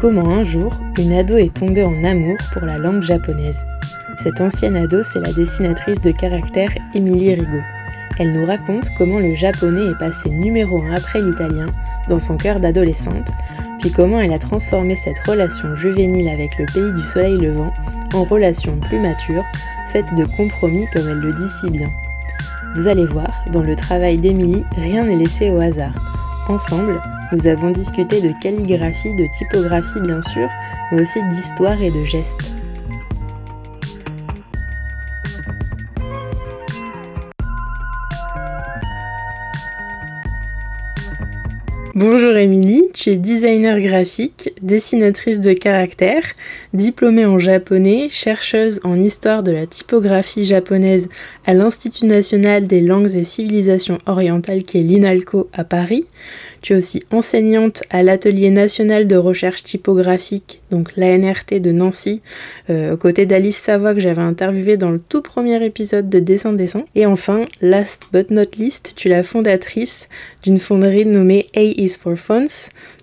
Comment un jour, une ado est tombée en amour pour la langue japonaise. Cette ancienne ado, c'est la dessinatrice de caractère Émilie Rigaud. Elle nous raconte comment le japonais est passé numéro un après l'italien dans son cœur d'adolescente, puis comment elle a transformé cette relation juvénile avec le pays du soleil levant en relation plus mature, faite de compromis comme elle le dit si bien. Vous allez voir, dans le travail d'Émilie, rien n'est laissé au hasard. Ensemble, nous avons discuté de calligraphie, de typographie bien sûr, mais aussi d'histoire et de gestes. Bonjour Émilie, tu es designer graphique, dessinatrice de caractère, diplômée en japonais, chercheuse en histoire de la typographie japonaise à l'Institut national des langues et civilisations orientales qui est l'INALCO à Paris. Tu es aussi enseignante à l'Atelier national de recherche typographique, donc l'ANRT de Nancy, euh, aux côtés d'Alice Savoie que j'avais interviewée dans le tout premier épisode de Dessin Dessin. Et enfin, last but not least, tu es la fondatrice d'une fonderie nommée A is for.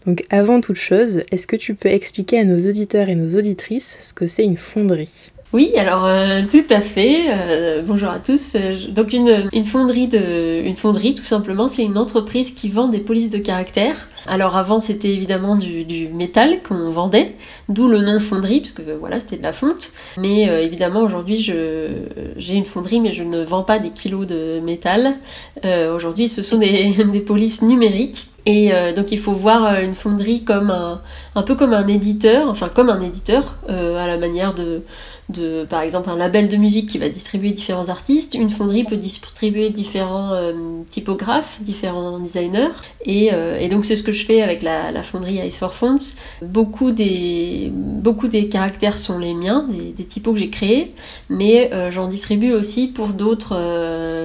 Donc avant toute chose, est-ce que tu peux expliquer à nos auditeurs et nos auditrices ce que c'est une fonderie? Oui, alors euh, tout à fait. Euh, bonjour à tous. Euh, donc une, fonderie de une fonderie tout simplement, c'est une entreprise qui vend des polices de caractère. Alors avant c'était évidemment du, métal qu'on vendait, d'où le nom fonderie puisque voilà c'était de la fonte. Mais évidemment aujourd'hui j'ai une fonderie mais je ne vends pas des kilos de métal. aujourd'hui ce sont des polices numériques et donc il faut voir une fonderie comme un, un peu comme un éditeur, enfin comme un éditeur à la manière de de, par exemple, un label de musique qui va distribuer différents artistes. Une fonderie peut distribuer différents euh, typographes, différents designers. Et, euh, et donc c'est ce que je fais avec la, fonderie Ice for Fonts. Beaucoup des, beaucoup des caractères sont les miens, des, des typos que j'ai créés, mais euh, j'en distribue aussi pour d'autres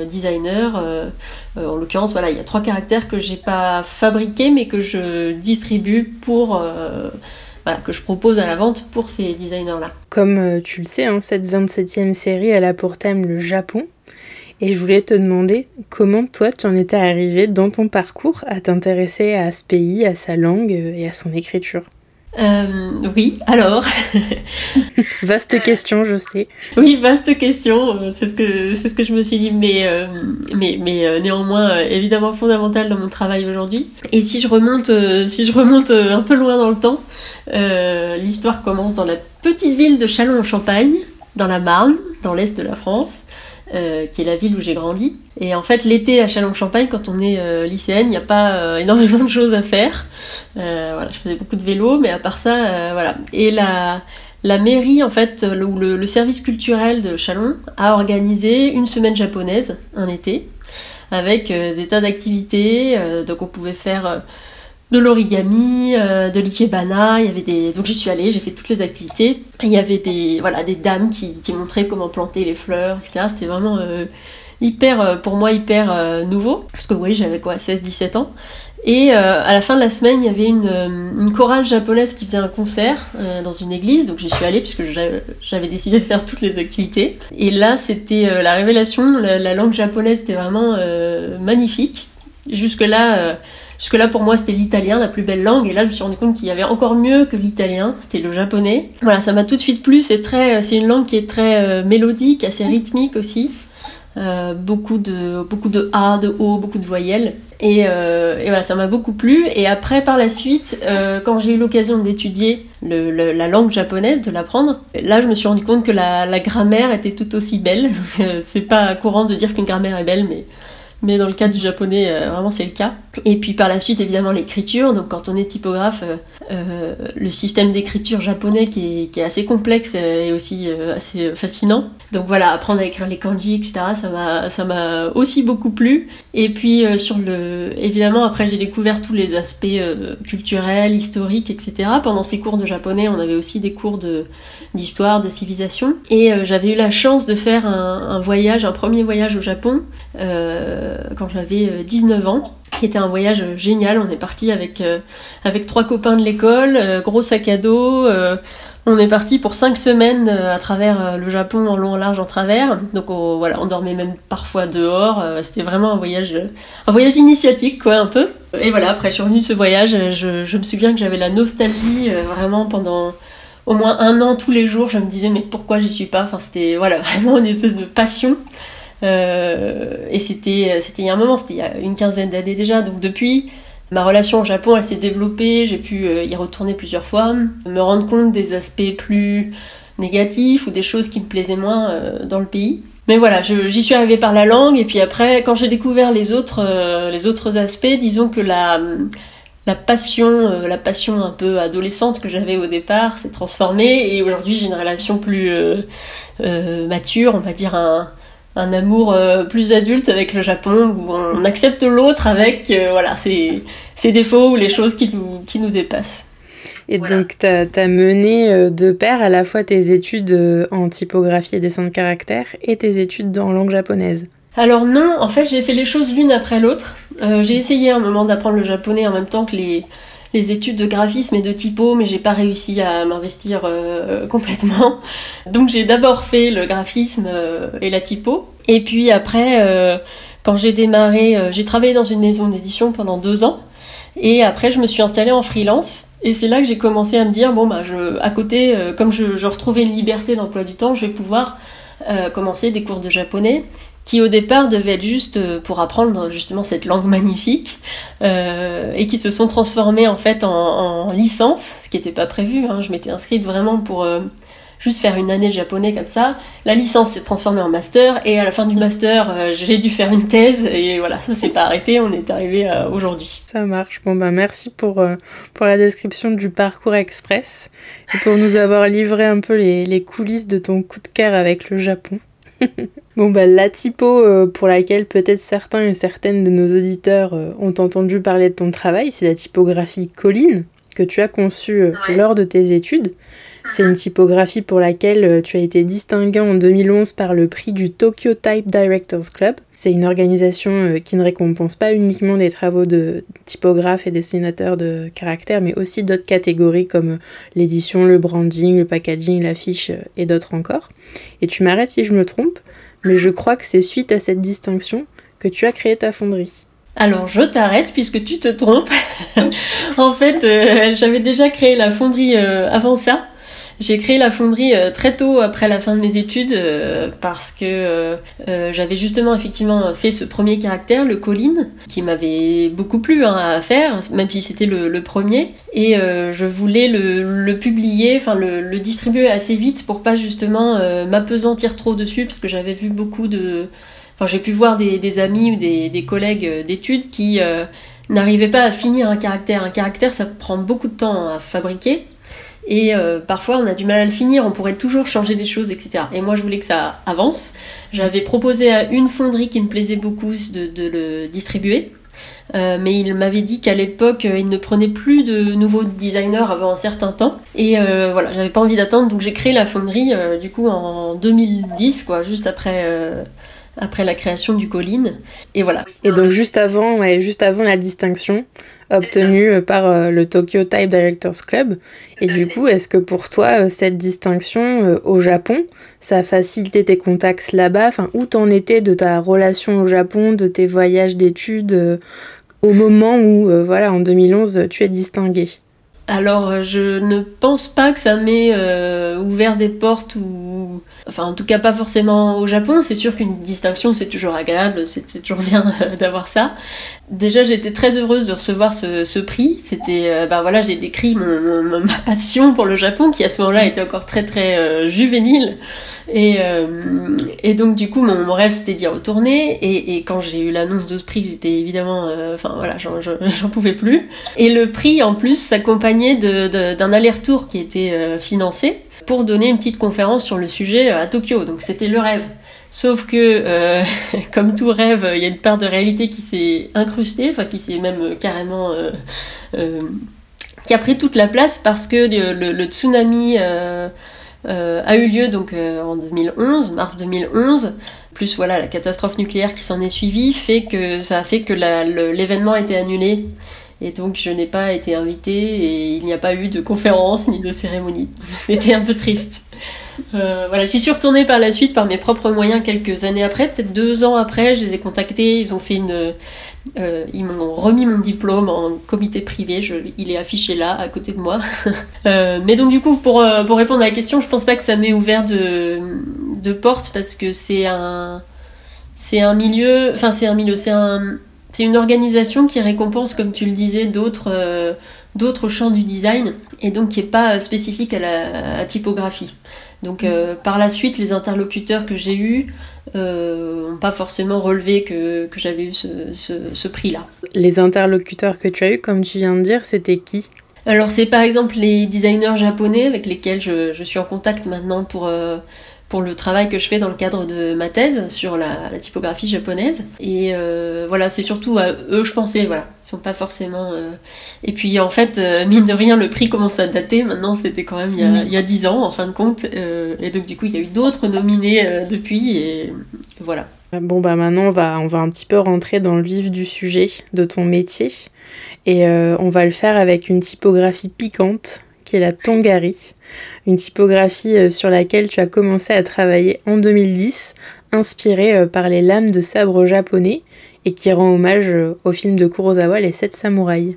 designers. en l'occurrence, voilà, il y a trois caractères que j'ai pas fabriqués, mais que je distribue pour que je propose à la vente pour ces designers-là. Comme euh, tu le sais, hein, cette 27e série, elle a pour thème le Japon. Et je voulais te demander comment toi tu en étais arrivé dans ton parcours à t'intéresser à ce pays, à sa langue euh, et à son écriture. Euh, oui, alors. vaste question, je sais. Oui, vaste question. Euh, c'est ce que c'est ce que je me suis dit, mais euh, mais mais euh, néanmoins évidemment fondamental dans mon travail aujourd'hui. Et si je remonte si je remonte un peu loin dans le temps, l'histoire commence dans la petite ville de Châlons-en-Champagne, dans la Marne, dans l'est de la France. Euh, qui est la ville où j'ai grandi. Et en fait, l'été à Châlons-Champagne, quand on est euh, lycéenne, il n'y a pas euh, énormément de choses à faire. voilà, je faisais beaucoup de vélo, mais à part ça, voilà. Et la, la mairie, en fait, ou le, le, service culturel de Chalon a organisé une semaine japonaise, un été, avec des tas d'activités. donc on pouvait faire de l'origami, euh, de l'ikebana, il y avait des donc j'y suis allée, j'ai fait toutes les activités. il y avait des voilà des dames qui, montraient comment planter les fleurs, etc. C'était vraiment euh, hyper euh, pour moi hyper nouveau parce que oui j'avais quoi 16-17 ans. Et à la fin de la semaine, il y avait une, une chorale japonaise qui faisait un concert dans une église, donc j'y suis allée puisque j'avais décidé de faire toutes les activités. Et là, c'était la révélation, la, la, langue japonaise était vraiment magnifique. Jusque là Jusque là, pour moi, c'était l'italien, la plus belle langue. Et là, je me suis rendu compte qu'il y avait encore mieux que l'italien. C'était le japonais. Voilà, ça m'a tout de suite plu. C'est très, c'est une langue qui est très euh, mélodique, assez rythmique aussi. Euh, beaucoup de beaucoup de a, de o, beaucoup de voyelles. Et, euh, voilà, ça m'a beaucoup plu. Et après, par la suite, quand j'ai eu l'occasion d'étudier la langue japonaise, de l'apprendre, là, je me suis rendu compte que la, la grammaire était tout aussi belle. c'est pas courant de dire qu'une grammaire est belle, mais mais dans le cas du japonais, euh, vraiment c'est le cas. Et puis par la suite, évidemment, l'écriture. Donc quand on est typographe, euh, euh le système d'écriture japonais qui est, assez complexe et aussi assez fascinant. Donc voilà, apprendre à écrire les kanji, etc. Ça m'a, aussi beaucoup plu. Et puis sur le, évidemment, après j'ai découvert tous les aspects culturels, historiques, etc. Pendant ces cours de japonais, on avait aussi des cours d'histoire, de civilisation. Et j'avais eu la chance de faire un, voyage, un premier voyage au Japon. Quand j'avais 19 euh, ans qui était un voyage génial. On est parti avec euh, avec trois copains de l'école, gros sac à dos. on est parti pour cinq semaines à travers le Japon en long, en large, en travers. Donc on, voilà, on dormait même parfois dehors. C'était vraiment un voyage un voyage initiatique quoi un peu. Et voilà, après je suis revenue de ce voyage, je, je me souviens que j'avais la nostalgie vraiment pendant au moins un an tous les jours. Je me disais mais pourquoi j'y suis pas? Enfin c'était voilà vraiment une espèce de passion. Euh, et c'était c'était il y a un moment, c'était il y a une quinzaine d'années déjà. Donc depuis, ma relation au Japon, elle s'est développée. J'ai pu euh, y retourner plusieurs fois, me rendre compte des aspects plus négatifs ou des choses qui me plaisaient moins euh, dans le pays. Mais voilà, j'y suis arrivée par la langue et puis après, quand j'ai découvert les autres les autres aspects, disons que la passion, la passion un peu adolescente que j'avais au départ s'est transformée et aujourd'hui j'ai une relation plus mature, on va dire un amour euh, plus adulte avec le Japon où on accepte l'autre avec euh, voilà ses, défauts ou les choses qui nous, qui nous dépassent. Et donc, tu as, mené euh, de pair à la fois tes études en typographie et dessin de caractère et tes études en langue japonaise. Alors non, en fait j'ai fait les choses l'une après l'autre. j'ai essayé un moment d'apprendre le japonais en même temps que les, les études de graphisme et de typo, mais j'ai pas réussi à m'investir euh, complètement. Donc j'ai d'abord fait le graphisme euh, et la typo. Et puis après, euh, quand j'ai démarré, j'ai travaillé dans une maison d'édition pendant deux ans. Et après, je me suis installée en freelance. Et c'est là que j'ai commencé à me dire, bon, bah, je, à côté, comme je, je, retrouvais une liberté d'emploi du temps, je vais pouvoir commencer des cours de japonais qui au départ devaient être juste euh, pour apprendre justement cette langue magnifique euh, et qui se sont transformés en fait en, licence, ce qui n'était pas prévu. Hein. Je m'étais inscrite vraiment pour euh, juste faire une année de japonais comme ça. La licence s'est transformée en master et à la fin du master, j'ai dû faire une thèse et voilà, ça s'est pas arrêté. On est arrivé aujourd'hui. Ça marche. Bon ben merci pour pour la description du parcours express et pour nous avoir livré un peu les, les coulisses de ton coup de cœur avec le Japon. bon, bah, la typo euh, pour laquelle peut-être certains et certaines de nos auditeurs euh, ont entendu parler de ton travail, c'est la typographie Colline que tu as conçue euh, lors de tes études. C'est une typographie pour laquelle tu as été distingué en 2011 par le prix du Tokyo Type Directors Club. C'est une organisation qui ne récompense pas uniquement des travaux de typographes et dessinateurs de caractères, mais aussi d'autres catégories comme l'édition, le branding, le packaging, l'affiche et d'autres encore. Et tu m'arrêtes si je me trompe, mais je crois que c'est suite à cette distinction que tu as créé ta fonderie. Alors je t'arrête puisque tu te trompes. en fait, euh, j'avais déjà créé la fonderie euh, avant ça. J'ai créé la fonderie euh, très tôt après la fin de mes études euh, parce que euh, j'avais justement effectivement fait ce premier caractère, le Colline, qui m'avait beaucoup plu hein, à faire, même si c'était le, premier. Et je voulais le, publier, enfin le, distribuer assez vite pour pas justement m'apesantir trop dessus parce que j'avais vu beaucoup de... Enfin j'ai pu voir des, amis ou des, des collègues d'études qui n'arrivaient pas à finir un caractère. Un caractère ça prend beaucoup de temps à fabriquer. Et euh, parfois, on a du mal à le finir, on pourrait toujours changer des choses, etc. Et moi, je voulais que ça avance. J'avais proposé à une fonderie qui me plaisait beaucoup de, le distribuer. Euh, mais il m'avait dit qu'à l'époque, il ne prenait plus de nouveaux designers avant un certain temps. Et euh, voilà, j'avais pas envie d'attendre, donc j'ai créé la fonderie du coup en 2010, quoi, juste après après la création du Colline. Et voilà. Et donc juste avant, ouais, juste avant la distinction obtenue euh, par euh, le Tokyo Type Directors Club. Et du coup, est-ce que pour toi, euh, cette distinction au Japon, ça a facilité tes contacts là-bas? Enfin, où t'en étais de ta relation au Japon, de tes voyages d'études au moment où, voilà, en 2011, tu es distingué alors, je ne pense pas que ça m'ait ouvert des portes ou enfin en tout cas pas forcément au Japon. C'est sûr qu'une distinction c'est toujours agréable, c'est toujours bien d'avoir ça. Déjà j'étais très heureuse de recevoir ce, prix. C'était ben voilà j'ai décrit ma passion pour le Japon qui à ce moment-là était encore très très juvénile et donc du coup mon, rêve c'était d'y retourner et, quand j'ai eu l'annonce de ce prix j'étais évidemment enfin voilà j'en pouvais plus et le prix en plus s'accompagnait d'un aller-retour qui était euh, financé pour donner une petite conférence sur le sujet euh, à Tokyo. Donc c'était le rêve. Sauf que, euh, comme tout rêve, il y a une part de réalité qui s'est incrustée, enfin qui s'est même carrément... qui a pris toute la place parce que le, tsunami a eu lieu donc en 2011, mars 2011, plus voilà la catastrophe nucléaire qui s'en est suivie, fait que ça a fait que l'événement a été annulé et donc je n'ai pas été invitée et il n'y a pas eu de conférence ni de cérémonie. J'étais un peu triste. Euh, voilà, j'y suis retournée par la suite par mes propres moyens quelques années après, peut-être deux ans après, je les ai contactés, ils ont fait une, euh, ils m'ont remis mon diplôme en comité privé, il est affiché là à côté de moi. euh, mais donc du coup pour pour répondre à la question, je pense pas que ça m'ait ouvert de de porte parce que c'est un c'est un milieu, enfin c'est un milieu, c'est un c'est une organisation qui récompense, comme tu le disais, d'autres euh, d'autres champs du design et donc qui n'est pas spécifique à la typographie. Donc euh, par la suite, les interlocuteurs que j'ai eus n'ont euh, pas forcément relevé que, que j'avais eu ce, ce, ce prix-là. Les interlocuteurs que tu as eus, comme tu viens de dire, c'était qui? Alors c'est par exemple les designers japonais avec lesquels je, je suis en contact maintenant pour, pour le travail que je fais dans le cadre de ma thèse sur la, typographie japonaise. Et euh, voilà, c'est surtout à eux je pensais, voilà, ils sont pas forcément. Euh, et puis en fait, euh, mine de rien, le prix commence à dater. Maintenant, c'était quand même il y a dix ans en fin de compte. et donc du coup, il y a eu d'autres nominés depuis et voilà. Bon bah maintenant on va on va un petit peu rentrer dans le vif du sujet de ton métier et on va le faire avec une typographie piquante qui est la Tongari une typographie euh, sur laquelle tu as commencé à travailler en 2010, inspirée euh, par les lames de sabre japonais et qui rend hommage euh, au film de Kurosawa Les Sept Samouraïs.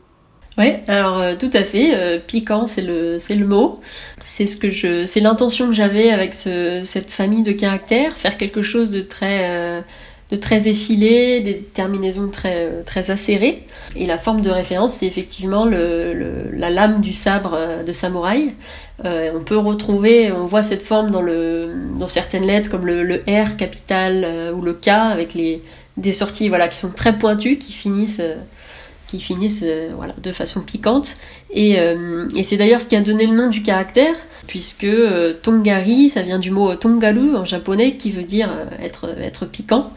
Ouais, alors tout à fait, piquant c'est le c'est le mot. C'est ce que je c'est l'intention que j'avais avec cette famille de caractères, faire quelque chose de très de très effilé, des terminaisons très, très acérées. Et la forme de référence, c'est effectivement le, la lame du sabre de samouraï. Euh, on peut retrouver, on voit cette forme dans, le, dans certaines lettres comme le, R capital euh, ou le K avec les, des sorties voilà, qui sont très pointues, qui finissent qui finissent voilà, de façon piquante. Et, et c'est d'ailleurs ce qui a donné le nom du caractère, puisque Tongari, ça vient du mot Tongaru en japonais, qui veut dire être, être piquant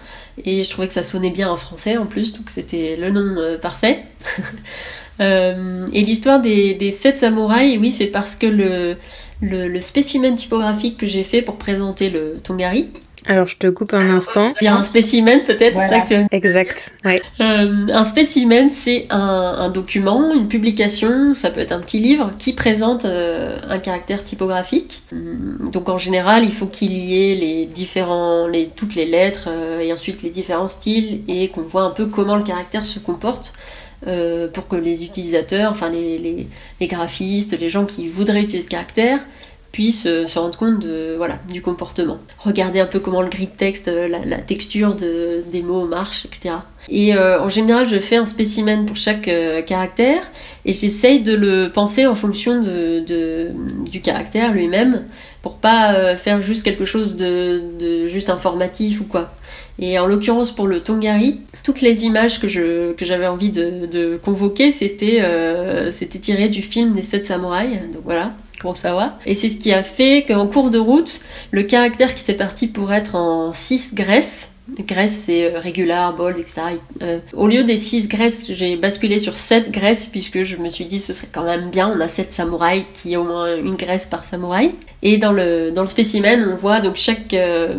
et je trouvais que ça sonnait bien en français en plus, donc c'était le nom euh, parfait. euh, et l'histoire des, des sept samouraïs, oui, c'est parce que le, le, le spécimen typographique que j'ai fait pour présenter le Tongari, alors je te coupe un instant. Il y a un spécimen peut-être, c'est ça que tu veux Exact. Ouais. Euh, un spécimen, c'est un, un, document, une publication, ça peut être un petit livre qui présente euh, un caractère typographique. Hum, donc en général, il faut qu'il y ait les différents, les, toutes les lettres euh, et ensuite les différents styles et qu'on voit un peu comment le caractère se comporte. Euh, pour que les utilisateurs, enfin les, graphistes, les gens qui voudraient utiliser ce caractère, puissent euh, se rendre compte de, voilà, du comportement. Regarder un peu comment le grid texte, euh, la, texture de, des mots marche, etc. Et en général, je fais un spécimen pour chaque caractère et j'essaye de le penser en fonction du caractère lui-même pour pas faire juste quelque chose de, juste informatif ou quoi. Et en l'occurrence pour le Tongari, toutes les images que je que j'avais envie de, convoquer, c'était euh, c'était tiré du film des sept samouraïs. Donc voilà. Kurosawa. Et c'est ce qui a fait qu'en cours de route, le caractère qui était parti pour être en 6 graisses, c'est euh, régular, bold, etc. Euh, au lieu des 6 graisses, j'ai basculé sur 7 graisses puisque je me suis dit ce serait quand même bien, on a 7 samouraïs qui a au moins une graisse par samouraï. Et dans le, dans le spécimen, on voit donc chaque... Euh,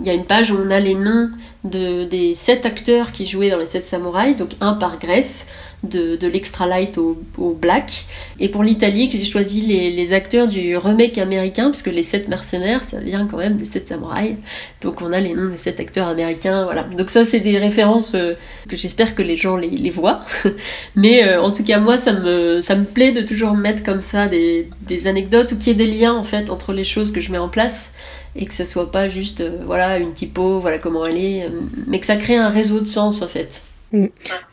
il y a une page où on a les noms de, des 7 acteurs qui jouaient dans les 7 samouraïs, donc un par graisse de, de l'extra light au, au, black. Et pour l'italique, j'ai choisi les, les, acteurs du remake américain, puisque les sept mercenaires, ça vient quand même des sept samouraïs. Donc on a les noms des sept acteurs américains, voilà. Donc ça, c'est des références euh, que j'espère que les gens les, les voient. Mais euh, en tout cas, moi, ça me, ça me plaît de toujours mettre comme ça des, des anecdotes ou qu'il y ait des liens, en fait, entre les choses que je mets en place et que ça soit pas juste voilà une typo, voilà comment elle est, mais que ça crée un réseau de sens en fait. Mm.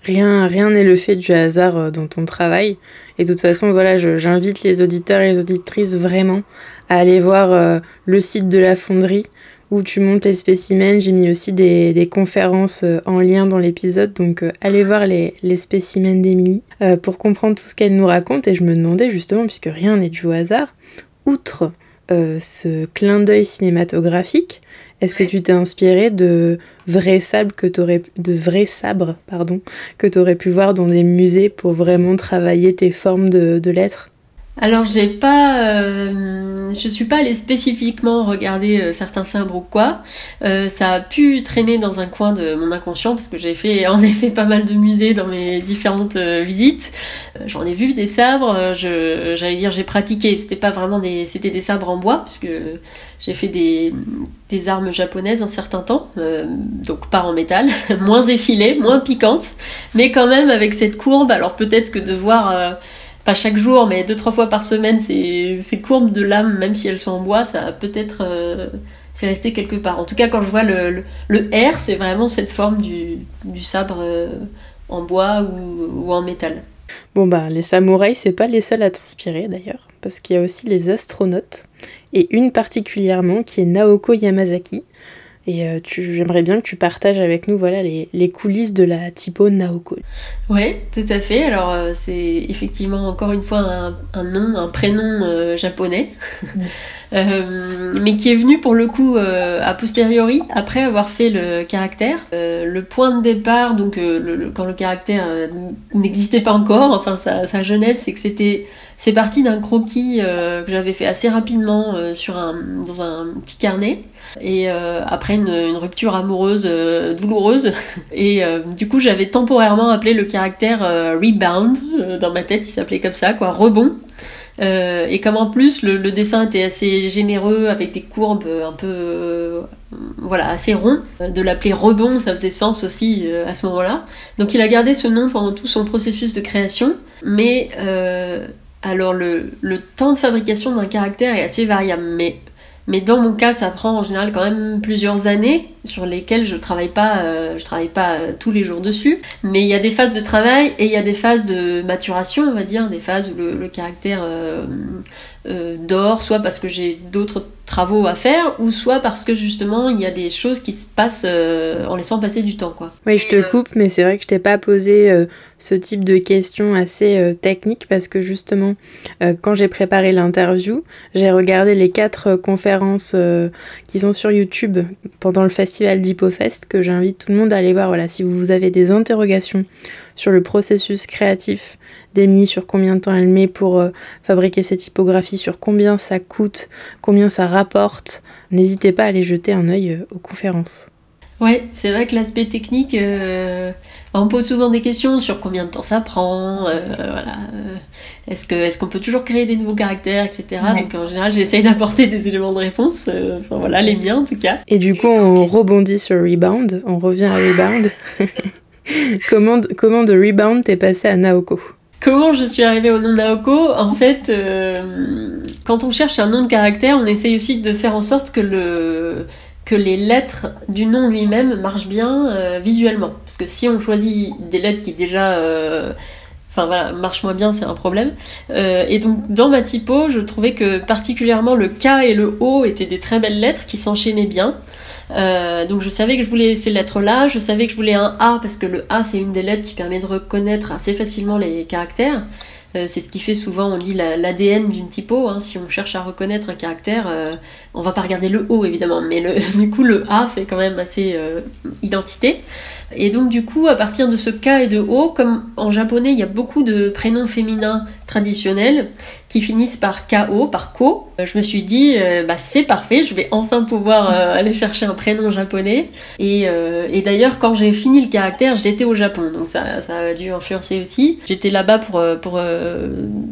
Rien rien n'est le fait du hasard dans ton travail. Et de toute façon, voilà, j'invite les auditeurs et les auditrices vraiment à aller voir le site de la fonderie où tu montes les spécimens. J'ai mis aussi des, conférences euh, en lien dans l'épisode, donc euh, allez voir les, spécimens d'Emilie euh, pour comprendre tout ce qu'elle nous raconte. Et je me demandais justement, puisque rien n'est dû au hasard, outre ce clin d'œil cinématographique, est-ce que tu t'es inspiré de vrais sabres que t'aurais de vrais sabres pardon que tu aurais pu voir dans des musées pour vraiment travailler tes formes de, de lettres? Alors j'ai pas, euh, je suis pas allée spécifiquement regarder euh, certains sabres ou quoi. Euh, ça a pu traîner dans un coin de mon inconscient parce que j'ai fait en effet pas mal de musées dans mes différentes visites. J'en ai vu des sabres. J'allais dire j'ai pratiqué. C'était pas vraiment des, c'était des sabres en bois puisque j'ai fait des, des armes japonaises un certain temps, donc pas en métal, moins effilées, moins piquantes, mais quand même avec cette courbe. Alors peut-être que de voir pas chaque jour, mais deux trois fois par semaine, ces, ces courbes de lame, même si elles sont en bois, ça peut-être euh, c'est resté quelque part. En tout cas, quand je vois le, le, R, c'est vraiment cette forme du, du sabre euh, en bois ou, ou, en métal. Bon bah les samouraïs c'est pas les seuls à t'inspirer d'ailleurs parce qu'il y a aussi les astronautes et une particulièrement qui est Naoko Yamazaki et euh, j'aimerais bien que tu partages avec nous voilà, les, les coulisses de la typo Naoko. Oui, tout à fait. Alors, euh, c'est effectivement encore une fois un, un nom, un prénom euh, japonais, mais qui est venu pour le coup a posteriori, après avoir fait le caractère. le point de départ, donc le, quand le caractère n'existait pas encore, enfin sa, sa jeunesse, c'est que c'était c'est parti d'un croquis que j'avais fait assez rapidement sur un, dans un petit carnet. Et euh, après une, rupture amoureuse euh, douloureuse. Et euh, du coup j'avais temporairement appelé le caractère rebound dans ma tête il s'appelait comme ça quoi rebond. Et comme en plus le, le, dessin était assez généreux avec des courbes un peu voilà assez rond de l'appeler rebond ça faisait sens aussi à ce moment-là. Donc il a gardé ce nom pendant tout son processus de création. Mais alors le, le temps de fabrication d'un caractère est assez variable mais mais dans mon cas, ça prend en général quand même plusieurs années sur lesquelles je travaille pas, euh, je travaille pas euh, tous les jours dessus. Mais il y a des phases de travail et il y a des phases de maturation, on va dire, des phases où le, caractère euh, euh, dort, soit parce que j'ai d'autres travaux à faire, ou soit parce que justement il y a des choses qui se passent euh, en laissant passer du temps. Quoi. Oui, je te coupe, mais c'est vrai que je t'ai pas posé euh, ce type de questions assez techniques parce que justement, quand j'ai préparé l'interview, j'ai regardé les quatre conférences qui sont sur YouTube pendant le festival d'Hippofest que j'invite tout le monde à aller voir. Voilà, si vous avez des interrogations sur le processus créatif d'Emily, sur combien de temps elle met pour euh, fabriquer cette typographie, sur combien ça coûte, combien ça rapporte. N'hésitez pas à aller jeter un œil euh, aux conférences. Ouais, c'est vrai que l'aspect technique, euh, on pose souvent des questions sur combien de temps ça prend, voilà, est-ce que est-ce qu'on peut toujours créer des nouveaux caractères, etc. Donc en général, j'essaye d'apporter des éléments de réponse, enfin voilà, les miens en tout cas. Et du coup, on rebondit sur Rebound, on revient à Rebound. comment, comment de Rebound t'es passé à Naoko? Comment je suis arrivée au nom Naoko? En fait, euh, quand on cherche un nom de caractère, on essaye aussi de faire en sorte que le que les lettres du nom lui-même marchent bien euh, visuellement. Parce que si on choisit des lettres qui déjà euh, enfin voilà, marchent moins bien, c'est un problème. et donc dans ma typo, je trouvais que particulièrement le K et le O étaient des très belles lettres qui s'enchaînaient bien. Euh, donc je savais que je voulais ces lettres-là, je savais que je voulais un A parce que le A c'est une des lettres qui permet de reconnaître assez facilement les caractères. Euh, c'est ce qui fait souvent, on dit l'ADN d'une typo. Hein. Si on cherche à reconnaître un caractère, euh, on va pas regarder le O évidemment, mais le, du coup le A fait quand même assez identité. Et donc du coup, à partir de ce K et de O, comme en japonais il y a beaucoup de prénoms féminins traditionnels qui finissent par KO, par Ko, euh, je me suis dit, euh, bah c'est parfait, je vais enfin pouvoir euh, aller chercher un prénom japonais. Et, et d'ailleurs, quand j'ai fini le caractère, j'étais au Japon, donc ça, ça a dû influencer aussi. J'étais là-bas pour, pour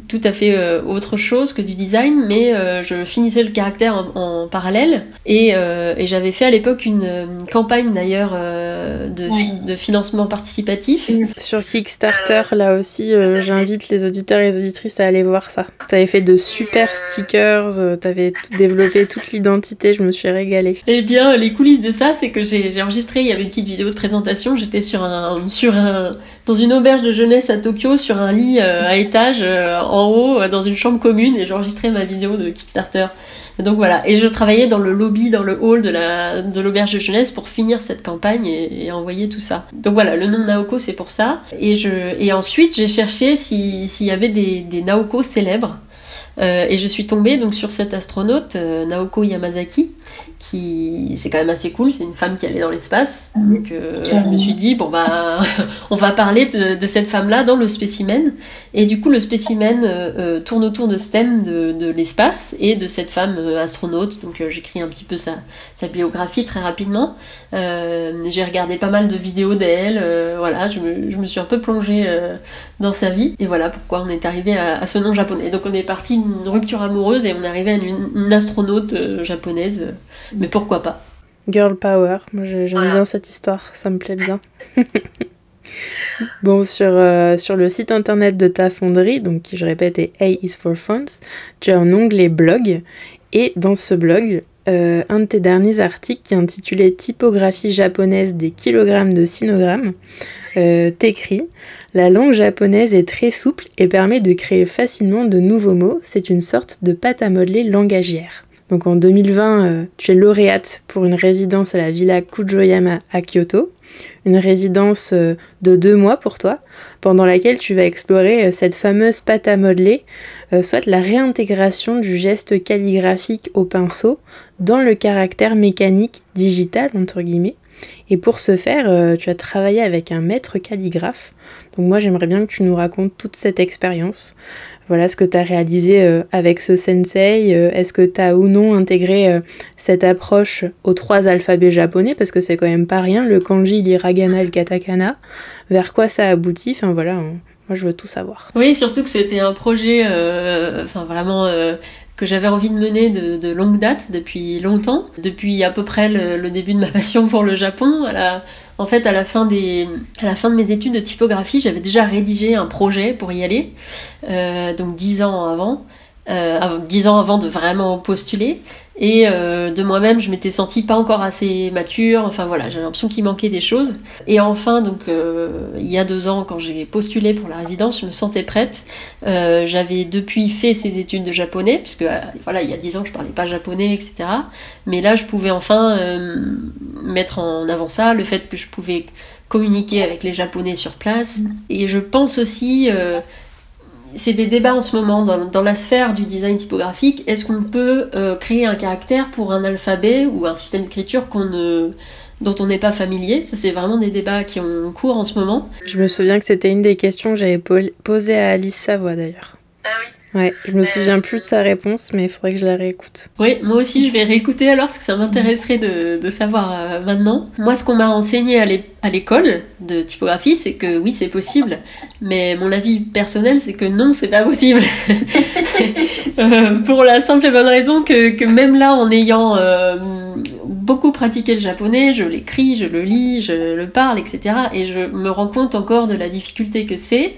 tout à fait autre chose que du design, mais je finissais le caractère en, parallèle et, et j'avais fait à l'époque une, campagne d'ailleurs de, de, financement participatif. Sur Kickstarter, là aussi, j'invite les auditeurs et les auditrices à aller voir ça. Tu avais fait de super stickers, tu avais développé toute l'identité, je me suis régalée. Eh bien, les coulisses de ça, c'est que j'ai enregistré, il y avait une petite vidéo de présentation, j'étais sur un, sur un, dans une auberge de jeunesse à Tokyo, sur un lit euh, à étage, euh, en haut, euh, dans une chambre commune, et j'enregistrais ma vidéo de Kickstarter. Donc voilà, et je travaillais dans le lobby, dans le hall de la de l'auberge de jeunesse pour finir cette campagne et, envoyer tout ça. Donc voilà, le nom Naoko c'est pour ça. Et je et ensuite j'ai cherché s'il y avait des, Naoko célèbres. et je suis tombée donc sur cette astronaute Naoko Yamazaki qui c'est quand même assez cool. C'est une femme qui allait dans l'espace. Mhm. Donc euh, je me suis dit bon bah on va parler de, de cette femme-là dans le spécimen. Et du coup le spécimen euh, euh tourne autour de ce thème de, de l'espace et de cette femme euh, astronaute. Donc j'écris un petit peu sa, sa biographie très rapidement. J'ai regardé pas mal de vidéos d'elle. voilà, je me, je me, suis un peu plongée dans sa vie. Et voilà pourquoi on est arrivé à, à, ce nom japonais. Donc on est parti d'une rupture amoureuse et on est arrivé à une, une astronaute japonaise mais pourquoi pas Girl Power, moi j'aime bien cette histoire, ça me plaît bien. bon, sur, euh, sur le site internet de ta fonderie, donc qui je répète est A is for Funds, tu as un onglet blog, et dans ce blog, euh, un de tes derniers articles qui est intitulé Typographie japonaise des kilogrammes de sinogrammes, euh, t'écris La langue japonaise est très souple et permet de créer facilement de nouveaux mots, c'est une sorte de pâte à modeler langagière. Donc en 2020, euh, tu es lauréate pour une résidence à la Villa Kujoyama à Kyoto, une résidence euh, de deux mois pour toi, pendant laquelle tu vas explorer euh, cette fameuse pâte à modeler, soit la réintégration du geste calligraphique au pinceau dans le caractère mécanique digital, entre guillemets. Et pour ce faire, tu as travaillé avec un maître calligraphe. Donc moi j'aimerais bien que tu nous racontes toute cette expérience voilà ce que tu as réalisé euh, avec ce sensei. Euh, est-ce que tu as ou non intégré euh, cette approche aux trois alphabets japonais? Parce que c'est quand même pas rien, le kanji, l'hiragana, le katakana. Vers quoi ça aboutit? Enfin voilà, moi je veux tout savoir. Oui, surtout que c'était un projet, enfin vraiment que j'avais envie de mener de, longue date depuis longtemps, depuis à peu près le, début de ma passion pour le Japon. En fait, à la fin des, à la fin de mes études de typographie, j'avais déjà rédigé un projet pour y aller, euh, donc dix ans avant dix ans avant de vraiment postuler. Et euh, de moi-même, je m'étais sentie pas encore assez mature. Enfin voilà, j'ai l'impression qu'il manquait des choses. Et enfin, donc euh, il y a deux ans, quand j'ai postulé pour la résidence, je me sentais prête. Euh, j'avais depuis fait ces études de japonais, puisque euh, voilà, il y a dix ans, je parlais pas japonais, etc. Mais là, je pouvais enfin euh, mettre en avant ça, le fait que je pouvais communiquer avec les japonais sur place. Et je pense aussi c'est des débats en ce moment dans, la sphère du design typographique. Est-ce qu'on peut euh, créer un caractère pour un alphabet ou un système d'écriture qu'on ne, dont on n'est pas familier? Ça, c'est vraiment des débats qui ont cours en ce moment. Je me souviens que c'était une des questions que j'avais posées à Alice Savoie d'ailleurs. Ah oui. Ouais, je me souviens plus de sa réponse, mais il faudrait que je la réécoute. Oui, moi aussi je vais réécouter alors, parce que ça m'intéresserait de, savoir euh, maintenant. Moi, ce qu'on m'a enseigné à l'école de typographie, c'est que oui, c'est possible, mais mon avis personnel, c'est que non, c'est pas possible. Euh, pour la simple et bonne raison que, même là, en ayant euh, beaucoup pratiqué le japonais, je l'écris, je le lis, je le parle, etc., et je me rends compte encore de la difficulté que c'est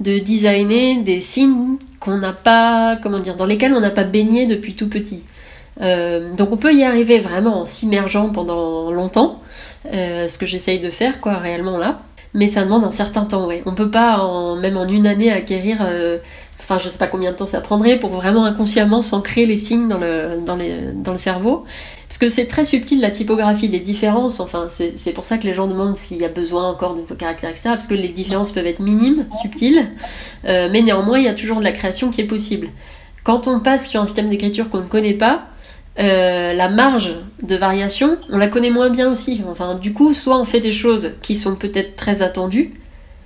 de designer des signes qu'on n'a pas, comment dire, dans lesquels on n'a pas baigné depuis tout petit. Euh, donc on peut y arriver vraiment en s'immergeant pendant longtemps, euh, ce que j'essaye de faire quoi réellement là. Mais ça demande un certain temps, ouais. On peut pas même en une année acquérir euh, enfin je sais pas combien de temps ça prendrait pour vraiment inconsciemment s'ancrer les signes dans le, dans, les, dans le cerveau. Parce que c'est très subtil la typographie, les différences, enfin c'est pour ça que les gens demandent s'il y a besoin encore de vos caractères, etc. Parce que les différences peuvent être minimes, subtiles, euh, mais néanmoins il y a toujours de la création qui est possible. Quand on passe sur un système d'écriture qu'on ne connaît pas, euh, la marge de variation, on la connaît moins bien aussi. Enfin, du coup, soit on fait des choses qui sont peut-être très attendues,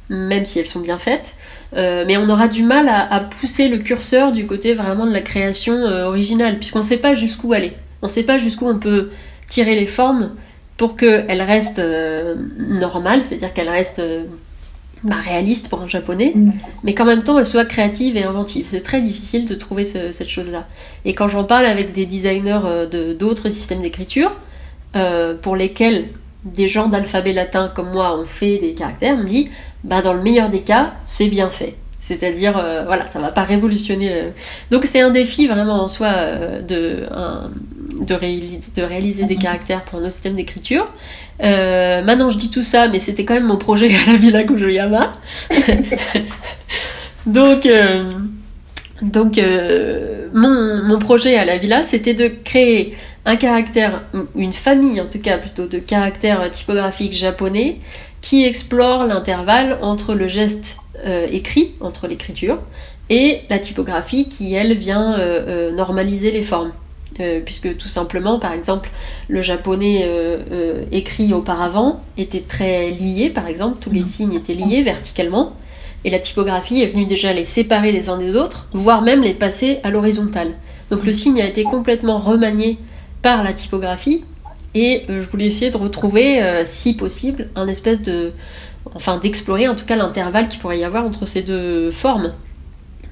même si elles sont bien faites, euh, mais on aura du mal à, pousser le curseur du côté vraiment de la création euh, originale, puisqu'on ne sait pas jusqu'où aller. On ne sait pas jusqu'où on peut tirer les formes pour qu'elles restent euh, normales, c'est-à-dire qu'elles restent bah, réaliste pour un japonais, mm. mais qu'en même temps elle soit créative et inventive. C'est très difficile de trouver cette chose-là. Et quand j'en parle avec des designers de d'autres systèmes d'écriture, pour lesquels des gens d'alphabet latin comme moi ont fait des caractères, on dit, bah dans le meilleur des cas, c'est bien fait. C'est-à-dire, euh, voilà, ça va pas révolutionner. Donc c'est un défi vraiment en soi de, de, de, réaliser des caractères pour nos systèmes d'écriture. Euh, maintenant, je dis tout ça, mais c'était quand même mon projet à la Villa Kujoyama. donc, euh, donc euh, mon, mon, projet à la Villa, c'était de créer un caractère, une famille en tout cas plutôt, de caractères typographiques japonais qui explore l'intervalle entre le geste écrit, entre l'écriture, et la typographie qui, elle, vient normaliser les formes. Euh, puisque tout simplement, par exemple, le japonais euh, euh, écrit auparavant était très lié, par exemple, tous les signes étaient liés verticalement, et la typographie est venue déjà les séparer les uns des autres, voire même les passer à l'horizontale. Donc le signe a été complètement remanié par la typographie, et je voulais essayer de retrouver, si possible, un espèce de... enfin d'explorer en tout cas l'intervalle qu'il pourrait y avoir entre ces deux formes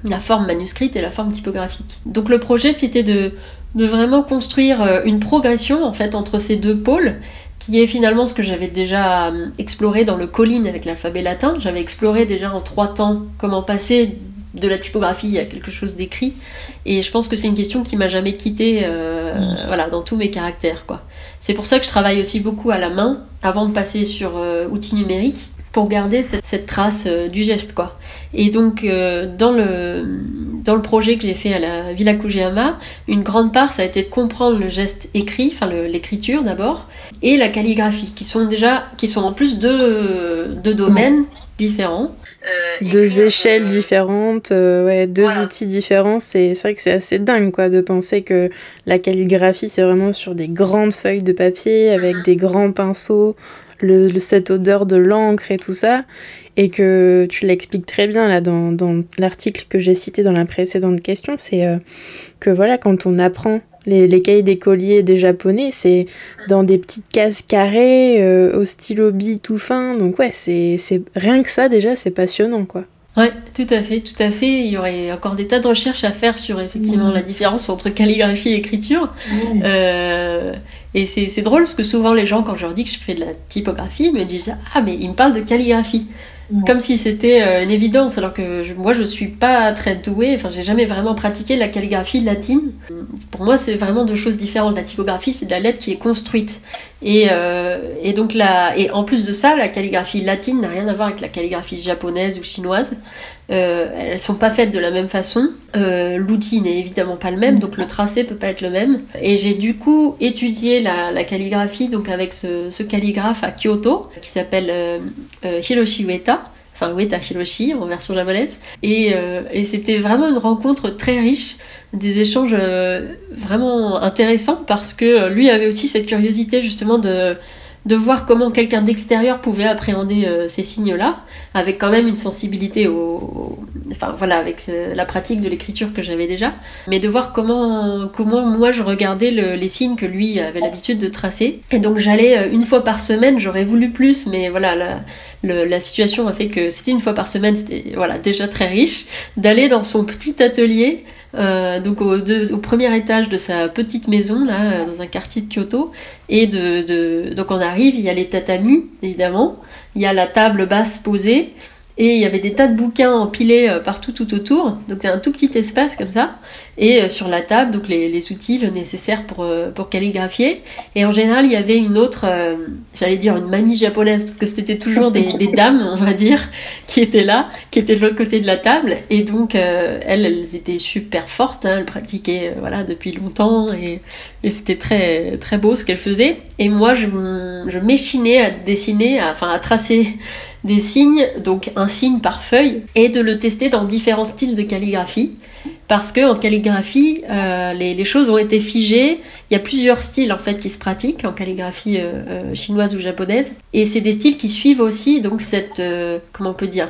la forme manuscrite et la forme typographique. Donc le projet c'était de de vraiment construire euh, une progression en fait entre ces deux pôles qui est finalement ce que j'avais déjà euh, exploré dans le colline avec l'alphabet latin. J'avais exploré déjà en trois temps comment passer de la typographie à quelque chose d'écrit. Et je pense que c'est une question qui m'a jamais quitté euh, mm. voilà dans tous mes caractères quoi. C'est pour ça que je travaille aussi beaucoup à la main avant de passer sur outils numériques pour garder cette, trace du geste quoi. Et donc dans le dans le projet que j'ai fait à la Villa Kujiyama, une grande part, ça a été de comprendre le geste écrit, enfin l'écriture d'abord, et la calligraphie, qui sont déjà, qui sont en plus deux, deux domaines différents. Euh, deux échelles différentes, euh, ouais, deux outils différents. C'est vrai que c'est assez dingue, quoi, de penser que la calligraphie, c'est vraiment sur des grandes feuilles de papier avec mm-hmm. des grands pinceaux, le, cette odeur de l'encre et tout ça et que tu l'expliques très bien là dans, dans l'article que j'ai cité dans la précédente question, c'est euh, que voilà, quand on apprend les, les cahiers d'écoliers des japonais, c'est dans des petites cases carrées, euh, au stylo bille tout fin, donc ouais, c'est rien que ça déjà, c'est passionnant quoi. Ouais, tout à fait, tout à fait. Il y aurait encore des tas de recherches à faire sur effectivement mmh. la différence entre calligraphie et écriture. Mmh. Euh, et c'est drôle parce que souvent les gens, quand je leur dis que je fais de la typographie, me disent Ah, mais ils me parlent de calligraphie comme si c'était euh, une évidence, alors que moi je suis pas très douée, enfin j'ai jamais vraiment pratiqué la calligraphie latine. Pour moi c'est vraiment deux choses différentes. La typographie c'est de la lettre qui est construite. Et, euh, et donc la, et en plus de ça, la calligraphie latine n'a rien à voir avec la calligraphie japonaise ou chinoise. Euh, elles sont pas faites de la même façon. Euh, L'outil n'est évidemment pas le même, donc le tracé peut pas être le même. Et j'ai du coup étudié la, calligraphie donc avec ce, calligraphe à Kyoto qui s'appelle euh, euh Hiroshi Ueta enfin Ueta Hiroshi en version japonaise. Et c'était vraiment une rencontre très riche, des échanges vraiment intéressants parce que lui avait aussi cette curiosité justement de de voir comment quelqu'un d'extérieur pouvait appréhender euh, ces signes-là, avec quand même une sensibilité au, enfin voilà, avec euh, la pratique de l'écriture que j'avais déjà, mais de voir comment comment moi je regardais les signes que lui avait l'habitude de tracer. Et donc j'allais euh, une fois par semaine, j'aurais voulu plus, mais voilà, la, la situation a fait que c'était une fois par semaine, c'était voilà déjà très riche, d'aller dans son petit atelier euh, donc au, au, premier étage de sa petite maison là dans un quartier de Kyoto et de, de, donc on arrive il y a les tatamis évidemment il y a la table basse posée et il y avait des tas de bouquins empilés euh, partout tout autour. Donc c'est un tout petit espace comme ça. Et euh, sur la table, donc les, les outils, le nécessaire pour, euh, pour calligraphier. Et en général, il y avait une autre, j'allais dire une mamie japonaise, parce que c'était toujours des, des, dames, on va dire, qui étaient là, qui étaient de l'autre côté de la table. Et donc elles, elles étaient super fortes, hein, elles pratiquaient voilà depuis longtemps et, et c'était très très beau ce qu'elles faisaient. Et moi, je, je m'échinais à dessiner, enfin à tracer des signes, donc un signe par feuille, et de le tester dans différents styles de calligraphie. Parce que en calligraphie, euh, les, choses ont été figées. Il y a plusieurs styles en fait qui se pratiquent en calligraphie euh, euh, chinoise ou japonaise, et c'est des styles qui suivent aussi donc cette comment on peut dire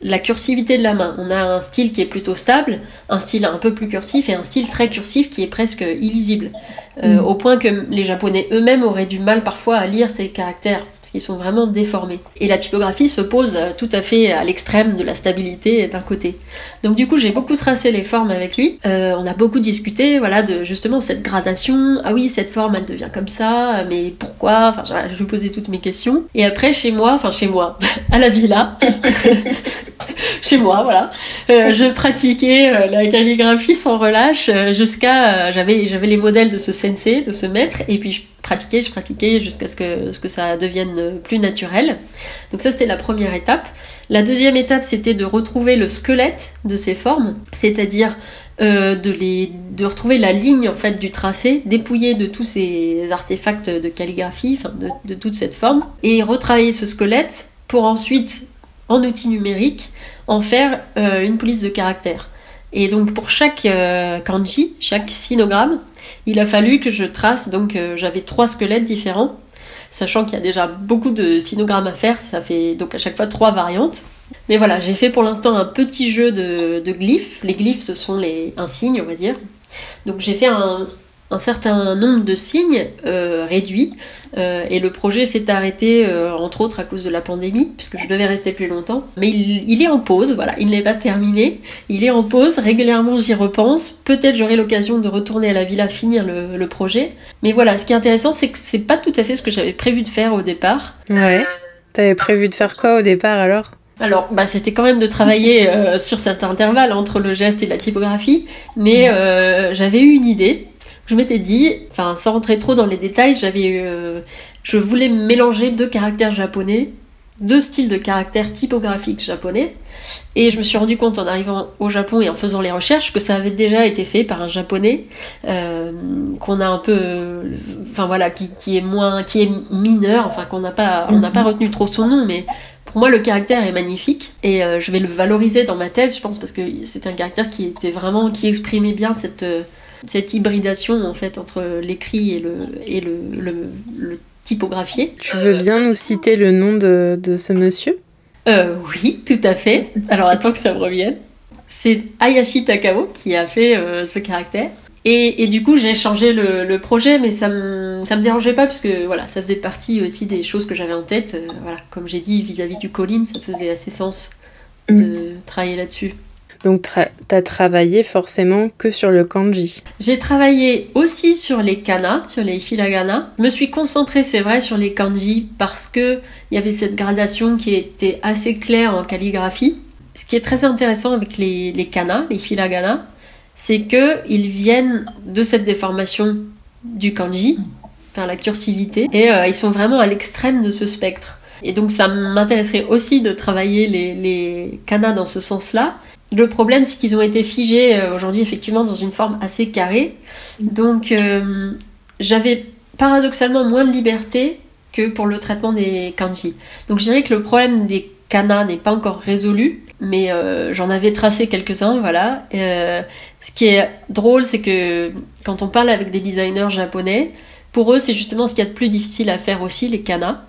la cursivité de la main. On a un style qui est plutôt stable, un style un peu plus cursif et un style très cursif qui est presque illisible. Mm. Au point que les Japonais eux-mêmes auraient du mal parfois à lire ces caractères qu'ils sont vraiment déformés. Et la typographie se pose tout à fait à l'extrême de la stabilité d'un côté. Donc du coup, j'ai beaucoup tracé les formes avec lui. Euh, on a beaucoup discuté, voilà, de justement cette gradation. Ah oui, cette forme, elle devient comme ça, mais pourquoi? Enfin, je lui posais toutes mes questions. Et après, chez moi, enfin chez moi, à la villa, chez moi, voilà. Euh, je pratiquais euh, la calligraphie sans relâche euh, jusqu'à j'avais les modèles de ce sensei, de ce maître, et puis je pratiquais, je pratiquais jusqu'à ce que ça devienne plus naturel. Donc ça c'était la première étape. La deuxième étape c'était de retrouver le squelette de ces formes, c'est-à-dire de retrouver la ligne en fait du tracé, dépouiller de tous ces artefacts de calligraphie, de, de toute cette forme, et retravailler ce squelette pour ensuite en outil numérique en faire euh, une police de caractère. Et donc pour chaque euh, kanji, chaque sinogramme, il a fallu que je trace, donc euh, j'avais trois squelettes différents, sachant qu'il y a déjà beaucoup de sinogrammes à faire, ça fait donc à chaque fois trois variantes. Mais voilà, j'ai fait pour l'instant un petit jeu de, glyphes. Les glyphes, ce sont les, un signe, on va dire. Donc j'ai fait un, un certain nombre de signes euh, réduits euh, et le projet s'est arrêté euh, entre autres à cause de la pandémie puisque je devais rester plus longtemps. Mais il, est en pause voilà. Il n'est pas terminé. Il est en pause. Régulièrement j'y repense. Peut-être j'aurai l'occasion de retourner à la villa finir le, le, projet. Mais voilà ce qui est intéressant c'est que c'est pas tout à fait ce que j'avais prévu de faire au départ. Ouais. T'avais prévu de faire quoi au départ alors? Alors, bah, c'était quand même de travailler sur cet intervalle entre le geste et la typographie, mais j'avais eu une idée je m'étais dit, enfin sans rentrer trop dans les détails, j'avais, euh, je voulais mélanger deux caractères japonais, deux styles de caractères typographiques japonais, et je me suis rendu compte en arrivant au Japon et en faisant les recherches que ça avait déjà été fait par un japonais euh, qu'on a un peu, enfin voilà, qui, qui, est moins, qui est mineur, enfin qu'on n'a pas, on n'a pas retenu trop son nom, mais pour moi, le caractère est magnifique et euh, je vais le valoriser dans ma thèse, je pense, parce que c'était un caractère qui était vraiment, qui exprimait bien cette cette hybridation en fait entre l'écrit et le, et le, le, typographié. Tu veux bien nous citer le nom de, de ce monsieur? Euh, Oui, tout à fait. Alors attends que ça me revienne. C'est Ayashi Takao qui a fait euh, ce caractère. Et, et, du coup, j'ai changé le, le, projet, mais ça me, ça me dérangeait pas, puisque voilà, ça faisait partie aussi des choses que j'avais en tête. Euh, voilà, comme j'ai dit, vis-à-vis du Colin, ça faisait assez sens de mm. travailler là-dessus. Donc tu as travaillé forcément que sur le kanji. J'ai travaillé aussi sur les kana, sur les hiragana. Je me suis concentrée, c'est vrai, sur les kanji parce que il y avait cette gradation qui était assez claire en calligraphie. Ce qui est très intéressant avec les, les kana, les hiragana, c'est que ils viennent de cette déformation du kanji, enfin la cursivité, et euh, ils sont vraiment à l'extrême de ce spectre. Et donc ça m'intéresserait aussi de travailler les, les kanas dans ce sens-là, le problème, c'est qu'ils ont été figés euh, aujourd'hui effectivement dans une forme assez carrée. Donc euh, j'avais paradoxalement moins de liberté que pour le traitement des kanji. Donc je dirais que le problème des kanas n'est pas encore résolu, mais euh, j'en avais tracé quelques-uns, voilà. ce qui est drôle, c'est que quand on parle avec des designers japonais, pour eux, c'est justement ce qu'il y a de plus difficile à faire aussi, les kanas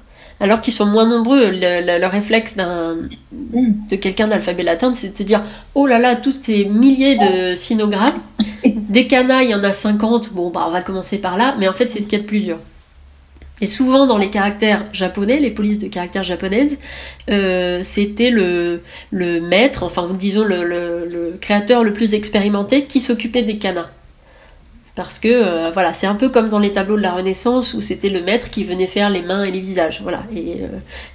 alors qu'ils sont moins nombreux. Le, réflexe d'un, de quelqu'un d'alphabet latin, c'est de se dire Oh là là, tous ces milliers de sinogrammes, des canas, il y en a 50, bon, bah, on va commencer par là, mais en fait, c'est ce qu'il y a de plus dur. Et souvent, dans les caractères japonais, les polices de caractères japonaises, euh, c'était le, le maître, enfin, disons le, le créateur le plus expérimenté qui s'occupait des canas parce que euh, voilà c'est un peu comme dans les tableaux de la Renaissance où c'était le maître qui venait faire les mains et les visages voilà. Et, euh,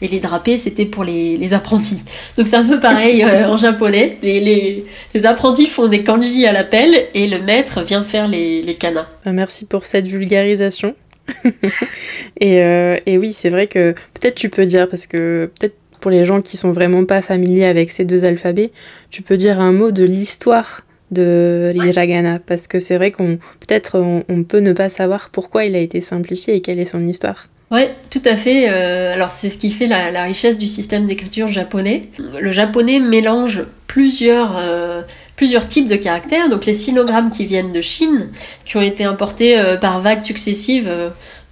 et les drapés c'était pour les, les, apprentis. Donc c'est un peu pareil euh, en japonais. Les, les, les, apprentis font des kanji à l'appel et le maître vient faire les, les kanas ah, merci pour cette vulgarisation. Et, et oui c'est vrai que peut-être tu peux dire parce que peut-être pour les gens qui sont vraiment pas familiers avec ces deux alphabets tu peux dire un mot de l'histoire de l'hiragana parce que c'est vrai qu'on peut-être on, peut ne pas savoir pourquoi il a été simplifié et quelle est son histoire. Ouais, tout à fait. Euh, alors c'est ce qui fait la, richesse du système d'écriture japonais. Le japonais mélange plusieurs euh, plusieurs types de caractères, donc les sinogrammes qui viennent de Chine, qui ont été importés euh, par vagues successives,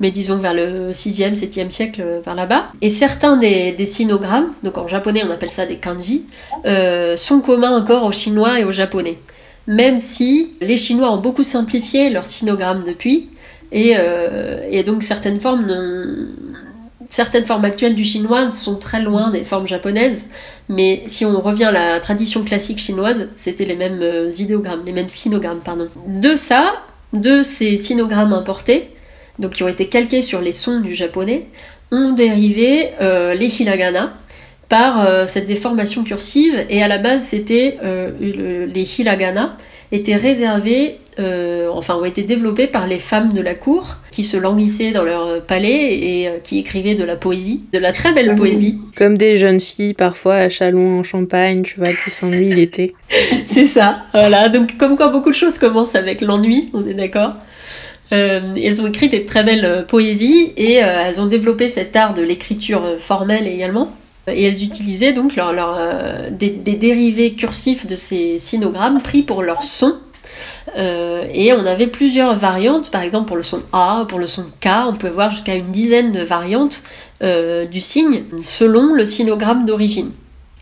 mais disons vers le 6e, 7e siècle, par là-bas. Et certains des, des, sinogrammes, donc en japonais on appelle ça des kanji, sont communs encore aux chinois et aux japonais même si les Chinois ont beaucoup simplifié leur sinogramme depuis, et, euh, donc certaines formes certaines formes actuelles du chinois sont très loin des formes japonaises, mais si on revient à la tradition classique chinoise, c'était les mêmes euh, idéogrammes, les mêmes sinogrammes, pardon. De ça, de ces sinogrammes importés, donc qui ont été calqués sur les sons du japonais, ont dérivé euh, les hiragana par euh, cette déformation cursive, et à la base c'était les hiragana étaient réservés, euh, enfin ont été développés par les femmes de la cour qui se languissaient dans leur palais et euh, qui écrivaient de la poésie, de la très belle poésie. Comme des jeunes filles parfois à Chalon en Champagne, tu vois, qui s'ennuient l'été. C'est ça, voilà. Donc comme quoi beaucoup de choses commencent avec l'ennui, on est d'accord. Euh, elles ont écrit des très belles poésies et elles ont développé cet art de l'écriture formelle également. Et elles utilisaient donc euh, des, dérivés cursifs de ces sinogrammes pris pour leur son. Euh, et on avait plusieurs variantes, par exemple pour le son A, pour le son K, on peut voir jusqu'à une dizaine de variantes euh, du signe selon le sinogramme d'origine.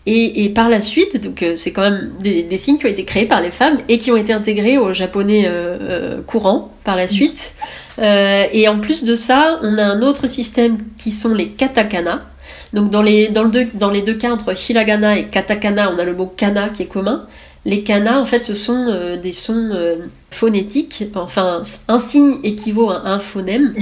Et, par la suite, c'est quand même des, des, signes qui ont été créés par les femmes et qui ont été intégrés au japonais courant par la suite. et en plus de ça, on a un autre système qui sont les katakana, donc dans les, dans, le deux, dans les deux cas, entre hiragana et katakana, on a le mot kana qui est commun. Les kana, en fait, ce sont euh, des sons euh, phonétiques. Enfin, un signe équivaut à un phonème.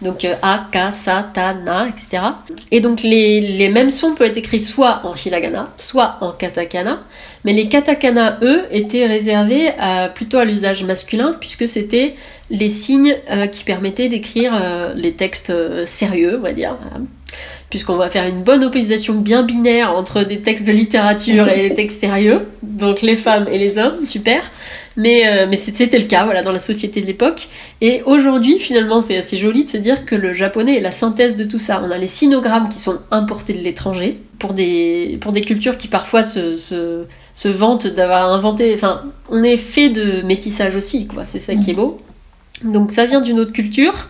Donc euh, A, K, Sa, Ta, Na, etc. Et donc les, les, mêmes sons peuvent être écrits soit en hiragana, soit en katakana. Mais les katakana, eux, étaient réservés plutôt à l'usage masculin, puisque c'était les signes qui permettaient d'écrire les textes sérieux, on va dire puisqu'on va faire une bonne opposition bien binaire entre des textes de littérature et des textes sérieux, donc les femmes et les hommes, super. Mais, euh, mais c'était le cas, voilà, dans la société de l'époque. Et aujourd'hui, finalement, c'est assez joli de se dire que le japonais est la synthèse de tout ça. On a les sinogrammes qui sont importés de l'étranger pour des, pour des cultures qui parfois se, se, se vantent d'avoir inventé. Enfin, on est fait de métissage aussi, quoi. C'est ça qui est beau. Donc ça vient d'une autre culture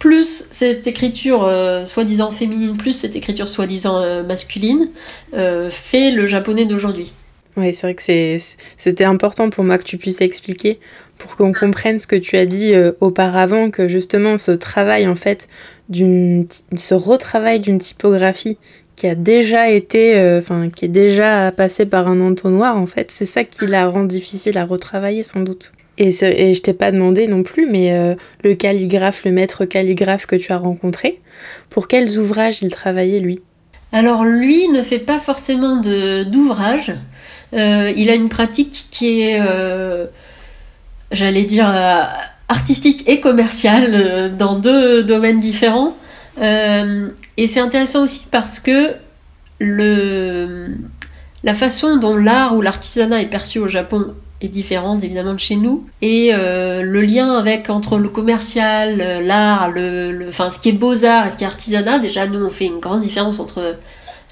plus cette écriture euh, soi-disant féminine, plus cette écriture soi-disant euh, masculine, euh, fait le japonais d'aujourd'hui. Oui, c'est vrai que c'était important pour moi que tu puisses expliquer, pour qu'on comprenne ce que tu as dit auparavant, que justement ce travail en fait, ce retravail d'une typographie qui a déjà été, enfin qui est déjà passé par un entonnoir en fait, c'est ça qui la rend difficile à retravailler sans doute. Et, et je t'ai pas demandé non plus, mais euh, le calligraphe, le maître calligraphe que tu as rencontré, pour quels ouvrages il travaillait lui? Alors lui ne fait pas forcément d'ouvrages. Euh, il a une pratique qui est, euh, j'allais dire, artistique et commerciale dans deux domaines différents. et c'est intéressant aussi parce que la façon dont l'art ou l'artisanat est perçu au Japon est différente évidemment de chez nous et euh, le lien avec entre le commercial, euh, l'art, le, enfin ce qui est beaux-arts et ce qui est artisanat, déjà nous on fait une grande différence entre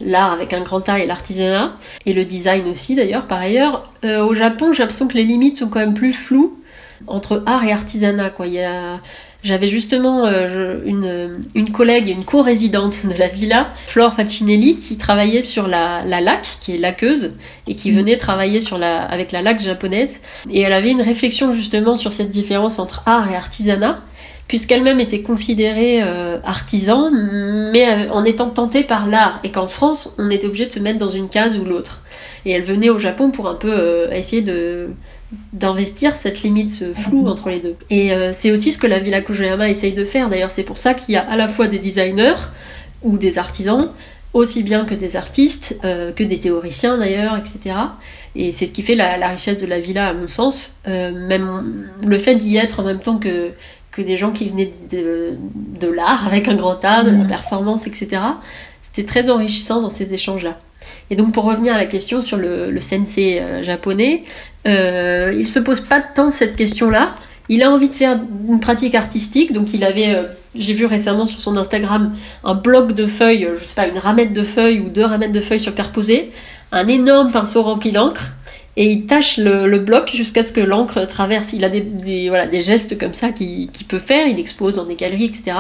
l'art avec un grand A et l'artisanat et le design aussi d'ailleurs par ailleurs. Euh, au Japon j'ai l'impression que les limites sont quand même plus floues entre art et artisanat quoi. Il y a j'avais justement euh, une, une collègue, une co-résidente de la villa, Flore Facinelli, qui travaillait sur la, la laque, qui est laqueuse, et qui venait travailler sur la, avec la laque japonaise. Et elle avait une réflexion justement sur cette différence entre art et artisanat, puisqu'elle-même était considérée euh, artisan, mais euh, en étant tentée par l'art, et qu'en France, on était obligé de se mettre dans une case ou l'autre. Et elle venait au Japon pour un peu essayer de d'investir cette limite ce flou mhm. entre les deux. Et euh, c'est aussi ce que la Villa Kujayama essaye de faire. D'ailleurs, c'est pour ça qu'il y a à la fois des designers ou des artisans, aussi bien que des artistes, euh, que des théoriciens d'ailleurs, etc. Et c'est ce qui fait la, richesse de la villa, à mon sens. Euh, même le fait d'y être en même temps que, que des gens qui venaient de, de l'art, avec un grand art, de la mhm. performance, etc. C'était très enrichissant dans ces échanges-là. Et donc pour revenir à la question sur le, sensei japonais, euh, il se pose pas tant cette question-là. Il a envie de faire une pratique artistique, donc il avait, euh, j'ai vu récemment sur son Instagram, un bloc de feuilles, euh, je sais pas, une ramette de feuilles ou deux ramettes de feuilles superposées, un énorme pinceau rempli d'encre, et il tâche le, bloc jusqu'à ce que l'encre traverse. Il a des gestes comme ça qu'il peut faire, il expose dans des galeries, etc.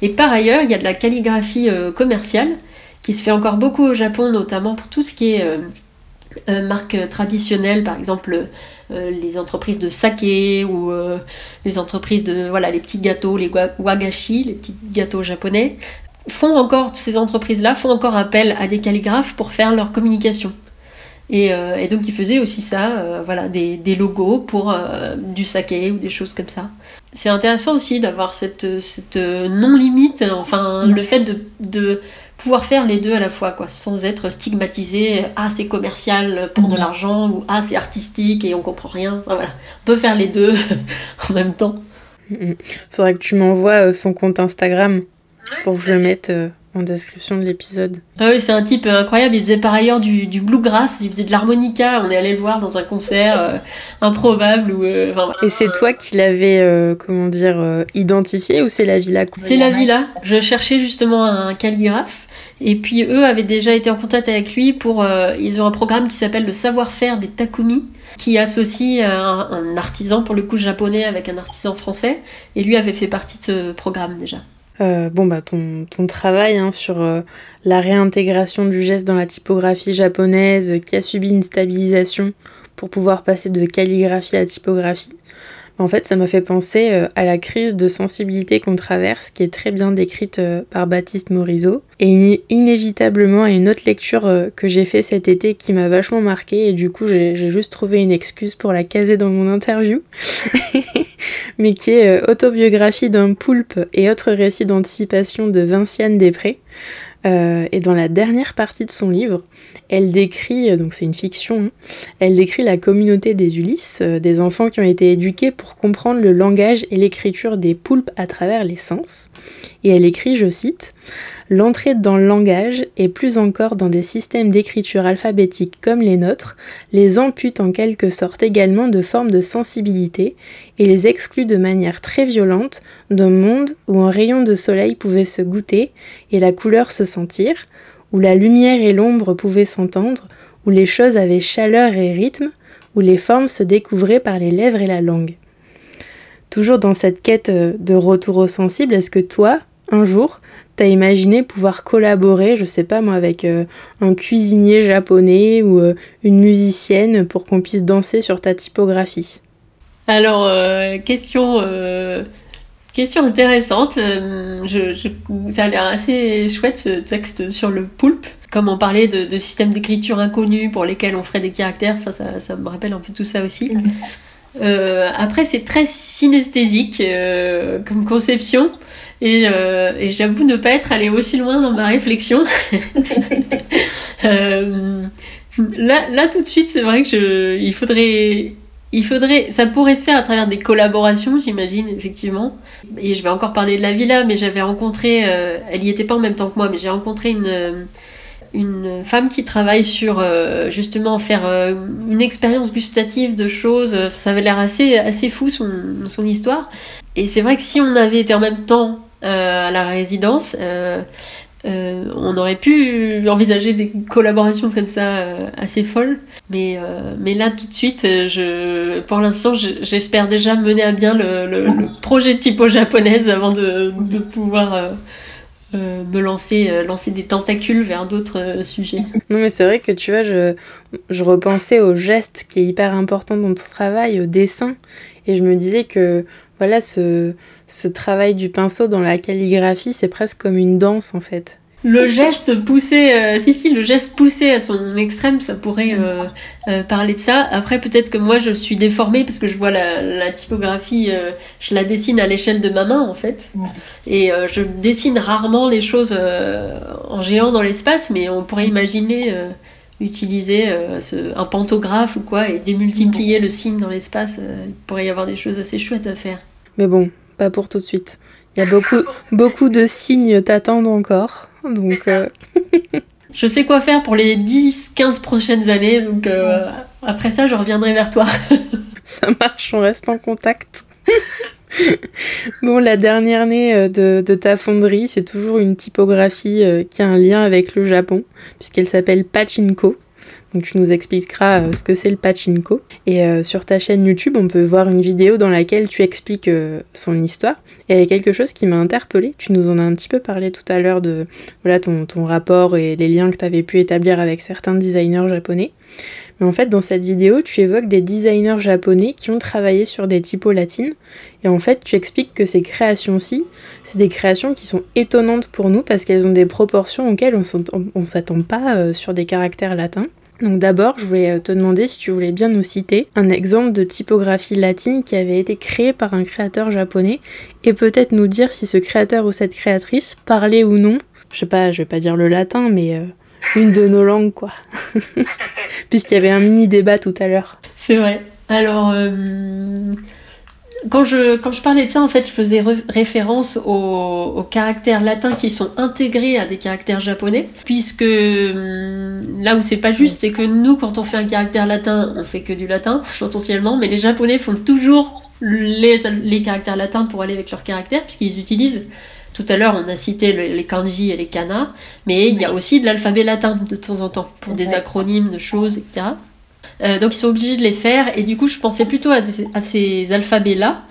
Et par ailleurs, il y a de la calligraphie commerciale, qui se fait encore beaucoup au Japon, notamment pour tout ce qui est euh, marques traditionnelles, par exemple euh, les entreprises de saké ou euh, les entreprises de voilà les petits gâteaux, les wagashi, les petits gâteaux japonais. font encore, ces entreprises-là font encore appel à des calligraphes pour faire leur communication. Et, et donc ils faisaient aussi ça, voilà, des, des, logos pour du saké ou des choses comme ça. C'est intéressant aussi d'avoir cette, cette non-limite, enfin le fait de, de pouvoir faire les deux à la fois, quoi, sans être stigmatisé. Ah, c'est commercial pour de l'argent ou ah, c'est artistique et on comprend rien. Enfin, voilà, on peut faire les deux en même temps. Faudrait que tu m'envoies euh, son compte Instagram pour que je le mette euh, en description de l'épisode. Ah oui, c'est un type euh, incroyable. Il faisait par ailleurs du, du bluegrass, il faisait de l'harmonica. On est allé le voir dans un concert improbable. Où, Et c'est toi qui l'avais, comment dire, identifié ou c'est la villa C'est la villa. Je cherchais justement un calligraphe et puis eux avaient déjà été en contact avec lui pour... Euh, ils ont un programme qui s'appelle le savoir-faire des Takumi, qui associe euh, un, artisan, pour le coup japonais, avec un artisan français. Et lui avait fait partie de ce programme déjà. Euh, bon, bah, ton, travail hein, sur la réintégration du geste dans la typographie japonaise qui a subi une stabilisation pour pouvoir passer de calligraphie à typographie, en fait, ça m'a fait penser euh, à la crise de sensibilité qu'on traverse, qui est très bien décrite euh, par Baptiste Morisot, et inévitablement à une autre lecture euh, que j'ai fait cet été qui m'a vachement marqué, et du coup j'ai juste trouvé une excuse pour la caser dans mon interview, mais qui est Autobiographie d'un poulpe et autres récits d'anticipation de Vinciane Després. Et dans la dernière partie de son livre, elle décrit, euh, donc c'est une fiction, hein, elle décrit la communauté des Ulysses, euh, des enfants qui ont été éduqués pour comprendre le langage et l'écriture des poulpes à travers les sens. Et elle écrit, je cite, L'entrée dans le langage, et plus encore dans des systèmes d'écriture alphabétique comme les nôtres, les ampute en quelque sorte également de formes de sensibilité et les exclut de manière très violente d'un monde où un rayon de soleil pouvait se goûter et la couleur se sentir, où la lumière et l'ombre pouvaient s'entendre, où les choses avaient chaleur et rythme, où les formes se découvraient par les lèvres et la langue. Toujours dans cette quête euh, de retour au sensible, est-ce que toi, un jour, t'as imaginé pouvoir collaborer, je sais pas moi, avec euh, un cuisinier japonais ou euh, une musicienne pour qu'on puisse danser sur ta typographie? Alors, question Question intéressante. Euh, je, ça a l'air assez chouette ce texte sur le poulpe. Comme on parlait de, de systèmes d'écriture inconnus pour lesquels on ferait des caractères, enfin ça, ça me rappelle un peu tout ça aussi. Euh, après, c'est très synesthésique euh, comme conception, et, euh, et j'avoue ne pas être allé aussi loin dans ma réflexion. Euh, là, là tout de suite, c'est vrai que je, il faudrait il faudrait, ça pourrait se faire à travers des collaborations, j'imagine, effectivement. Et je vais encore parler de la villa, mais j'avais rencontré, euh, elle y était pas en même temps que moi, mais j'ai rencontré une, une femme qui travaille sur euh, justement faire une expérience gustative de choses. Ça avait l'air assez, assez fou son, son histoire. Et c'est vrai que si on avait été en même temps à la résidence, euh, on aurait pu envisager des collaborations comme ça euh, assez folles, mais euh, mais là tout de suite, je pour l'instant, j'espère déjà mener à bien le, projet typo japonaise avant de, de pouvoir me lancer lancer des tentacules vers d'autres sujets. Non mais c'est vrai que tu vois, je je repensais au geste qui est hyper important dans ton travail, au dessin, et je me disais que voilà, ce, ce travail du pinceau dans la calligraphie, c'est presque comme une danse en fait. Le geste poussé, euh, si si, le geste poussé à son extrême, ça pourrait euh, euh, parler de ça. Après, peut-être que moi, je suis déformée parce que je vois la, la typographie, je la dessine à l'échelle de ma main en fait, et je dessine rarement les choses en géant dans l'espace, mais on pourrait imaginer utiliser ce, un pantographe ou quoi et démultiplier le signe dans l'espace. il pourrait y avoir des choses assez chouettes à faire. Mais bon, pas pour tout de suite. Il y a beaucoup, beaucoup de signes t'attendent encore. Donc, euh, je sais quoi faire pour les 10-15 prochaines années. Donc, euh, après ça, je reviendrai vers toi. ça marche, on reste en contact. bon, la dernière année euh, de, de ta fonderie, c'est toujours une typographie qui a un lien avec le Japon, puisqu'elle s'appelle Pachinko. Donc tu nous expliqueras euh, ce que c'est le pachinko. Et euh, sur ta chaîne YouTube, on peut voir une vidéo dans laquelle tu expliques euh, son histoire. Et il y a quelque chose qui m'a interpellée. Tu nous en as un petit peu parlé tout à l'heure de voilà, ton, ton rapport et les liens que tu avais pu établir avec certains designers japonais. Mais en fait, dans cette vidéo, tu évoques des designers japonais qui ont travaillé sur des typos latines. Et en fait, tu expliques que ces créations-ci, c'est des créations qui sont étonnantes pour nous parce qu'elles ont des proportions auxquelles on ne s'attend pas euh, sur des caractères latins. Donc d'abord, je voulais euh, te demander si tu voulais bien nous citer un exemple de typographie latine qui avait été créé par un créateur japonais et peut-être nous dire si ce créateur ou cette créatrice parlait ou non, je sais pas, je vais pas dire le latin, mais euh, une de nos langues quoi. Puisqu'il y avait un mini débat tout à l'heure. C'est vrai. Alors, euh, quand je, quand je parlais de ça, en fait, je faisais référence aux, caractères latins qui sont intégrés à des caractères japonais, puisque hum, là où c'est pas juste, c'est que nous, quand on fait un caractère latin, on fait que du latin, potentiellement, mais les japonais font toujours les, les caractères latins pour aller avec leurs caractères, puisqu'ils utilisent tout à l'heure, on a cité les kanji et les kana, mais il y a aussi de l'alphabet latin de temps en temps pour des acronymes de choses, etc. Euh, donc ils sont obligés de les faire et du coup je pensais plutôt à, ces alphabets-là.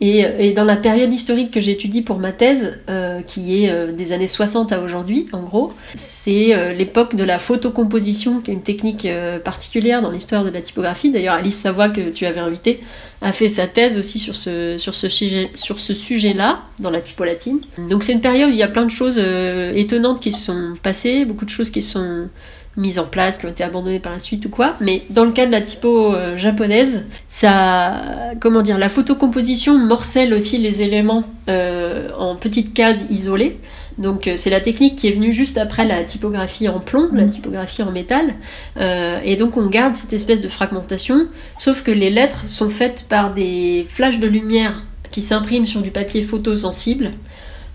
Et, dans la période historique que j'étudie pour ma thèse, euh, qui est euh, des années 60 à aujourd'hui, en gros, c'est l'époque de la photocomposition, qui est une technique particulière dans l'histoire de la typographie. D'ailleurs, Alice Savoie, que tu avais invitée, a fait sa thèse aussi sur ce, sur ce, sur ce sujet-là, dans la typo latine. Donc c'est une période où il y a plein de choses étonnantes qui se sont passées, beaucoup de choses qui sont mises en place, qui ont été abandonnées par la suite ou quoi. Mais dans le cas de la typo euh, japonaise, ça, comment dire, la photocomposition morcelle aussi les éléments euh, en petites cases isolées. Donc euh, c'est la technique qui est venue juste après la typographie en plomb, la typographie en métal. et donc on garde cette espèce de fragmentation, sauf que les lettres sont faites par des flashs de lumière qui s'impriment sur du papier photosensible.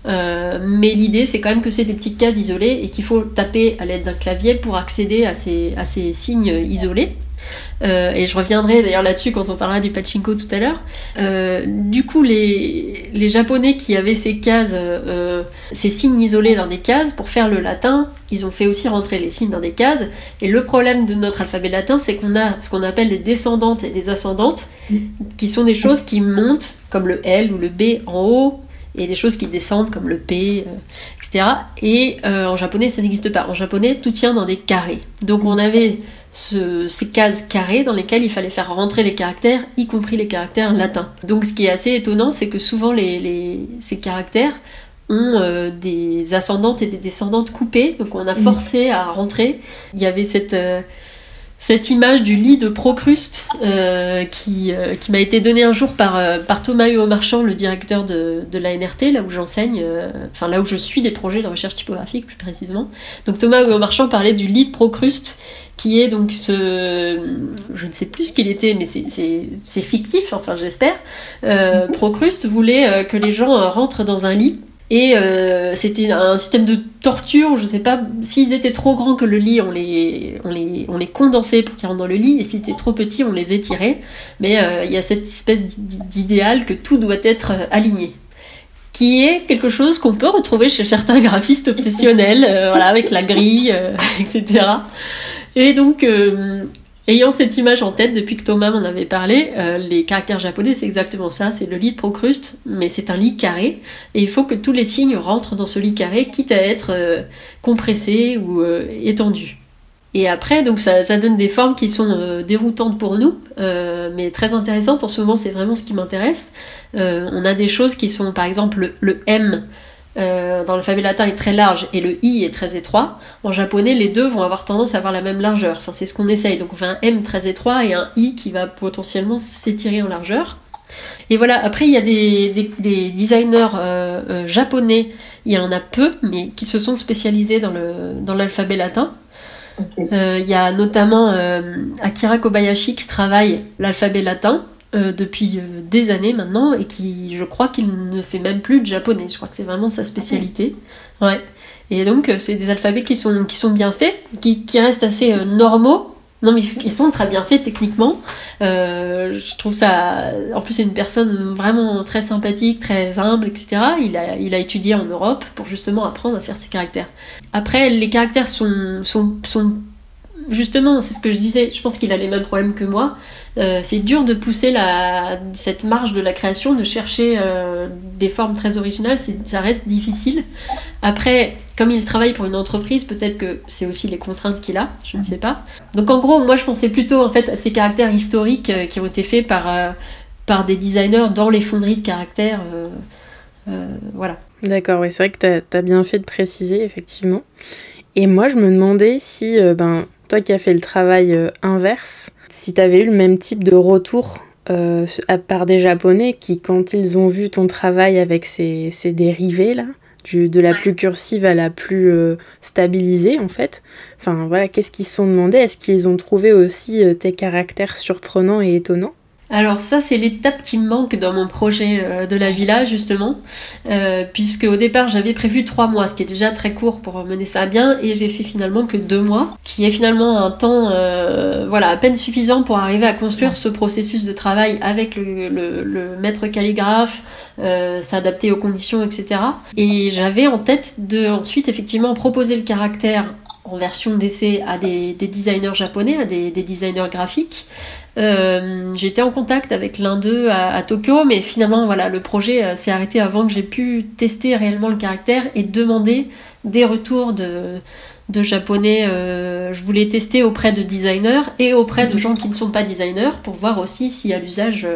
Euh, mais l'idée, c'est quand même que c'est des petites cases isolées et qu'il faut taper à l'aide d'un clavier pour accéder à ces, à ces signes isolés. Euh, et je reviendrai d'ailleurs là-dessus quand on parlera du pachinko tout à l'heure. Euh, du coup, les, les Japonais qui avaient ces cases, euh, ces signes isolés dans des cases, pour faire le latin, ils ont fait aussi rentrer les signes dans des cases. Et le problème de notre alphabet latin, c'est qu'on a ce qu'on appelle des descendantes et des ascendantes, qui sont des choses qui montent, comme le L ou le B en haut, et des choses qui descendent comme le P, euh, etc. Et euh, en japonais, ça n'existe pas. En japonais, tout tient dans des carrés. Donc on avait ces cases carrées dans lesquelles il fallait faire rentrer les caractères, y compris les caractères latins. Donc ce qui est assez étonnant, c'est que souvent les, ces caractères ont euh, des ascendantes et des descendantes coupées, donc on a forcé à rentrer. Il y avait cette cette image du lit de Procruste euh, qui, euh, qui m'a été donnée un jour par, euh, par Thomas Huot Marchand, le directeur de, de la NRT, là où j'enseigne, enfin là où je suis des projets de recherche typographique plus précisément. Donc Thomas Huot Marchand parlait du lit de Procruste qui est donc ce... Je ne sais plus ce qu'il était, mais c'est fictif, enfin j'espère. Procruste voulait que les gens rentrent dans un lit et euh, c'était un système de torture, je sais pas, s'ils étaient trop grands que le lit, on les, on les, on les condensait pour qu'ils rentrent dans le lit, et s'ils étaient trop petits, on les étirait. Mais euh, il y a cette espèce d'idéal que tout doit être euh, aligné qui est quelque chose qu'on peut retrouver chez certains graphistes obsessionnels, voilà, avec la grille, etc. Et donc, Ayant cette image en tête depuis que Thomas m'en avait parlé, euh, les caractères japonais c'est exactement ça, c'est le lit de Procruste, mais c'est un lit carré, et il faut que tous les signes rentrent dans ce lit carré, quitte à être euh, compressés ou euh, étendus. Et après, donc ça, ça, donne des formes qui sont déroutantes pour nous, mais très intéressantes. En ce moment, c'est vraiment ce qui m'intéresse. on a des choses qui sont, par exemple, le M euh, dans l'alphabet latin est très large et le i est très étroit. En japonais, les deux vont avoir tendance à avoir la même largeur. Enfin, c'est ce qu'on essaye. Donc on fait un m très étroit et un i qui va potentiellement s'étirer en largeur. Et voilà, après il y a des, des, designers euh, euh, japonais, il y en a peu, mais qui se sont spécialisés dans l'alphabet dans latin. Il y a notamment Akira Kobayashi qui travaille l'alphabet latin, euh, depuis euh, des années maintenant et qui, je crois qu'il ne fait même plus de japonais. Je crois que c'est vraiment sa spécialité. Ouais. Et donc, euh, c'est des alphabets qui sont, qui sont bien faits, qui, qui restent assez normaux. Non, mais ils sont très bien faits techniquement. je trouve ça. En plus, c'est une personne vraiment très sympathique, très humble, etc. Il a, il a étudié en Europe pour justement apprendre à faire ses caractères. Après, les caractères sont, sont, sont justement, c'est ce que je disais, je pense qu'il a les mêmes problèmes que moi. Euh, c'est dur de pousser la, cette marge de la création, de chercher euh, des formes très originales, ça reste difficile. Après, comme il travaille pour une entreprise, peut-être que c'est aussi les contraintes qu'il a, je ne sais pas. Donc en gros, moi je pensais plutôt en fait à ces caractères historiques euh, qui ont été faits par, par des designers dans les fonderies de caractères. voilà. D'accord, oui, c'est vrai que tu as, bien fait de préciser, effectivement. Et moi, je me demandais si, ben, toi qui as fait le travail inverse, si tu avais eu le même type de retour euh, par des Japonais qui, quand ils ont vu ton travail avec ces, ces dérivés là, du, de la plus cursive à la plus euh, stabilisée en fait, enfin voilà, qu'est-ce qu'ils se sont demandé Est-ce qu'ils ont trouvé aussi euh, tes caractères surprenants et étonnants? Alors ça, c'est l'étape qui me manque dans mon projet euh, de la villa, justement, euh, puisque au départ, j'avais prévu trois mois, ce qui est déjà très court pour mener ça à bien, et j'ai fait finalement que deux mois, qui est finalement un temps, euh, voilà, à peine suffisant pour arriver à construire ce processus de travail avec le, le maître calligraphe, s'adapter aux conditions, etc. Et j'avais en tête de ensuite effectivement proposer le caractère en version d'essai à des, designers japonais, à des, designers graphiques. Euh, J'étais en contact avec l'un d'eux à, Tokyo, mais finalement, voilà, le projet euh, s'est arrêté avant que j'ai pu tester réellement le caractère et demander des retours de, japonais. Euh, je voulais tester auprès de designers et auprès de gens qui ne sont pas designers pour voir aussi si à l'usage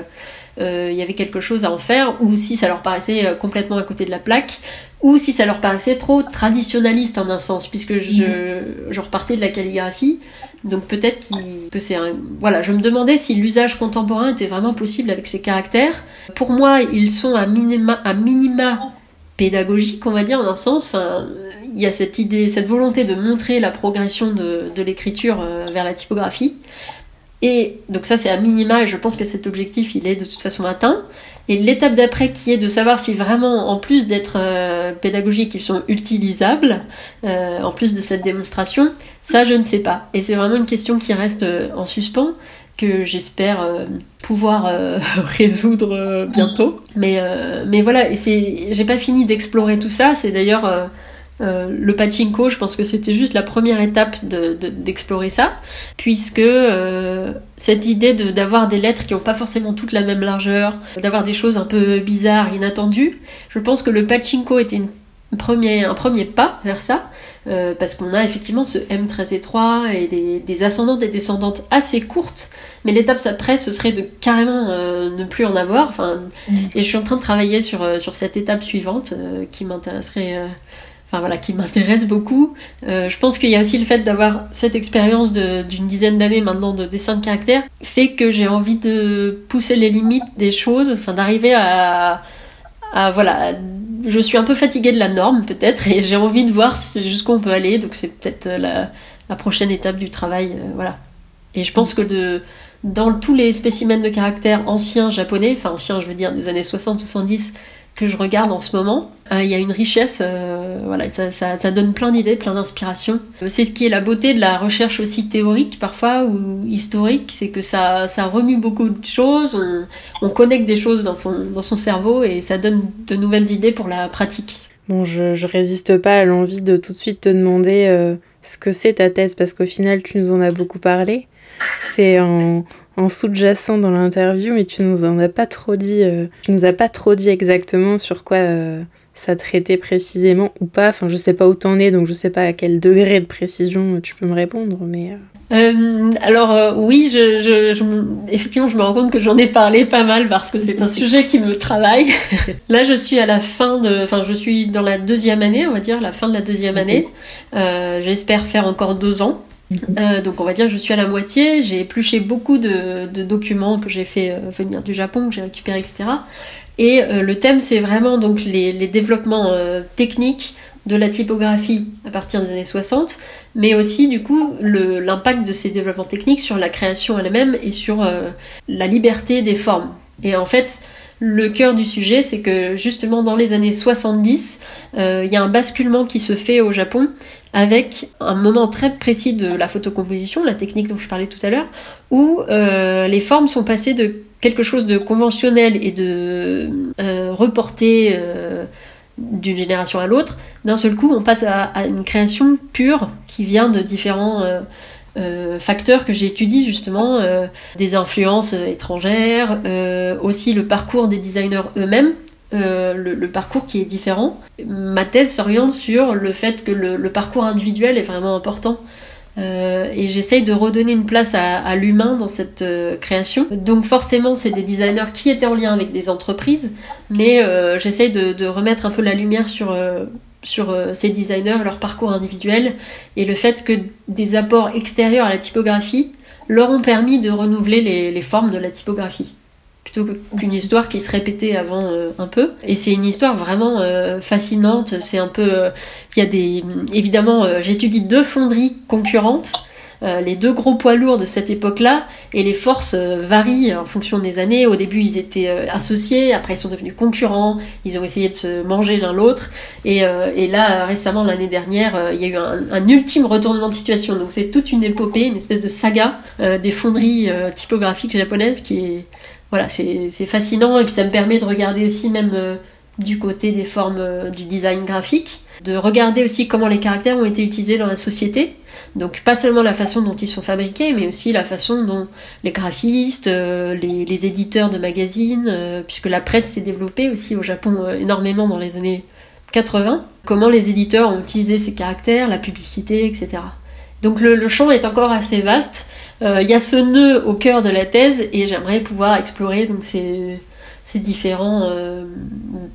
il y avait quelque chose à en faire, ou si ça leur paraissait complètement à côté de la plaque, ou si ça leur paraissait trop traditionnaliste en un sens, puisque je repartais de la calligraphie. Donc peut-être que c'est un... Voilà, je me demandais si l'usage contemporain était vraiment possible avec ces caractères. Pour moi, ils sont à minima, pédagogiques, on va dire, en un sens. Enfin, il y a cette idée, cette volonté de montrer la progression de, de l'écriture euh, vers la typographie. Et donc ça c'est à minima et je pense que cet objectif il est de toute façon atteint. Et l'étape d'après qui est de savoir si vraiment en plus d'être euh, pédagogiques ils sont utilisables, euh, en plus de cette démonstration, ça je ne sais pas. Et c'est vraiment une question qui reste euh, en suspens que j'espère pouvoir résoudre bientôt. Mais, mais voilà, et c'est, j'ai pas fini d'explorer tout ça. C'est d'ailleurs euh, le pachinko, je pense que c'était juste la première étape d'explorer ça, puisque euh, cette idée d'avoir des lettres qui n'ont pas forcément toutes la même largeur, d'avoir des choses un peu bizarres, inattendues, je pense que le pachinko était une premier, un premier pas vers ça, euh, parce qu'on a effectivement ce M très étroit et des, ascendantes et descendantes assez courtes, mais l'étape après, ce serait de carrément ne plus en avoir. Enfin, mm. Et je suis en train de travailler sur, sur cette étape suivante qui m'intéresserait enfin voilà, qui m'intéresse beaucoup. Euh, je pense qu'il y a aussi le fait d'avoir cette expérience d'une dizaine d'années maintenant de dessin de caractère, fait que j'ai envie de pousser les limites des choses, enfin d'arriver à, voilà, je suis un peu fatiguée de la norme peut-être, et j'ai envie de voir jusqu'où on peut aller, donc c'est peut-être la, la, prochaine étape du travail, euh, voilà. Et je pense que dans tous les spécimens de caractère anciens japonais, enfin anciens je veux dire des années 60-70, que je regarde en ce moment. Euh, il y a une richesse, euh, voilà, ça, donne plein d'idées, plein d'inspirations. C'est ce qui est la beauté de la recherche aussi théorique parfois ou historique, c'est que ça, remue beaucoup de choses, on, on connecte des choses dans son, dans son cerveau et ça donne de nouvelles idées pour la pratique. Bon, je, je résiste pas à l'envie de tout de suite te demander euh, ce que c'est ta thèse parce qu'au final tu nous en as beaucoup parlé. C'est en en sous-jacent dans l'interview, mais tu nous en as pas trop dit. Euh, tu nous as pas trop dit exactement sur quoi euh, ça traitait précisément ou pas. Enfin, je sais pas où t'en es, donc je sais pas à quel degré de précision tu peux me répondre, mais. Euh. alors oui, je, je, effectivement, je me rends compte que j'en ai parlé pas mal parce que c'est un sujet qui me travaille. Là, je suis à la fin de, enfin, je suis dans la deuxième année, on va dire, la fin de la deuxième année. J'espère faire encore deux ans. Euh, donc on va dire je suis à la moitié, j'ai épluché beaucoup de, documents que j'ai fait euh, venir du Japon, que j'ai récupéré, etc. Et euh, le thème c'est vraiment donc les, développements techniques de la typographie à partir des années 60, mais aussi du coup l'impact de ces développements techniques sur la création elle-même et sur la liberté des formes. Et en fait, le cœur du sujet, c'est que justement dans les années 70, il y a un basculement qui se fait au Japon avec un moment très précis de la photocomposition, la technique dont je parlais tout à l'heure, où euh, les formes sont passées de quelque chose de conventionnel et de euh, reporté euh, d'une génération à l'autre. D'un seul coup, on passe à, une création pure qui vient de différents facteurs que j'étudie justement, des influences étrangères, aussi le parcours des designers eux-mêmes, le, parcours qui est différent. Ma thèse s'oriente sur le fait que le, parcours individuel est vraiment important. Euh, et j'essaye de redonner une place à, l'humain dans cette euh, création. Donc forcément, c'est des designers qui étaient en lien avec des entreprises, mais euh, j'essaye de, remettre un peu la lumière sur ces designers, leur parcours individuel, et le fait que des apports extérieurs à la typographie leur ont permis de renouveler les formes de la typographie plutôt qu'une histoire qui se répétait avant euh, un peu. Et c'est une histoire vraiment euh, fascinante. C'est un peu, euh, il y a des, évidemment, j'étudie deux fonderies concurrentes. les deux gros poids lourds de cette époque-là, et les forces varient en fonction des années. Au début, ils étaient associés, après ils sont devenus concurrents, ils ont essayé de se manger l'un l'autre, et, et, là, récemment, l'année dernière, il y a eu un, un, ultime retournement de situation. Donc c'est toute une épopée, une espèce de saga des fonderies typographiques japonaises qui est voilà, c'est fascinant et puis ça me permet de regarder aussi même euh, du côté des formes euh, du design graphique, de regarder aussi comment les caractères ont été utilisés dans la société. Donc pas seulement la façon dont ils sont fabriqués, mais aussi la façon dont les graphistes, euh, les, éditeurs de magazines, puisque la presse s'est développée aussi au Japon énormément dans les années 80, comment les éditeurs ont utilisé ces caractères, la publicité, etc. Donc le, champ est encore assez vaste. Euh, il y a ce nœud au cœur de la thèse et j'aimerais pouvoir explorer donc ces, différents euh,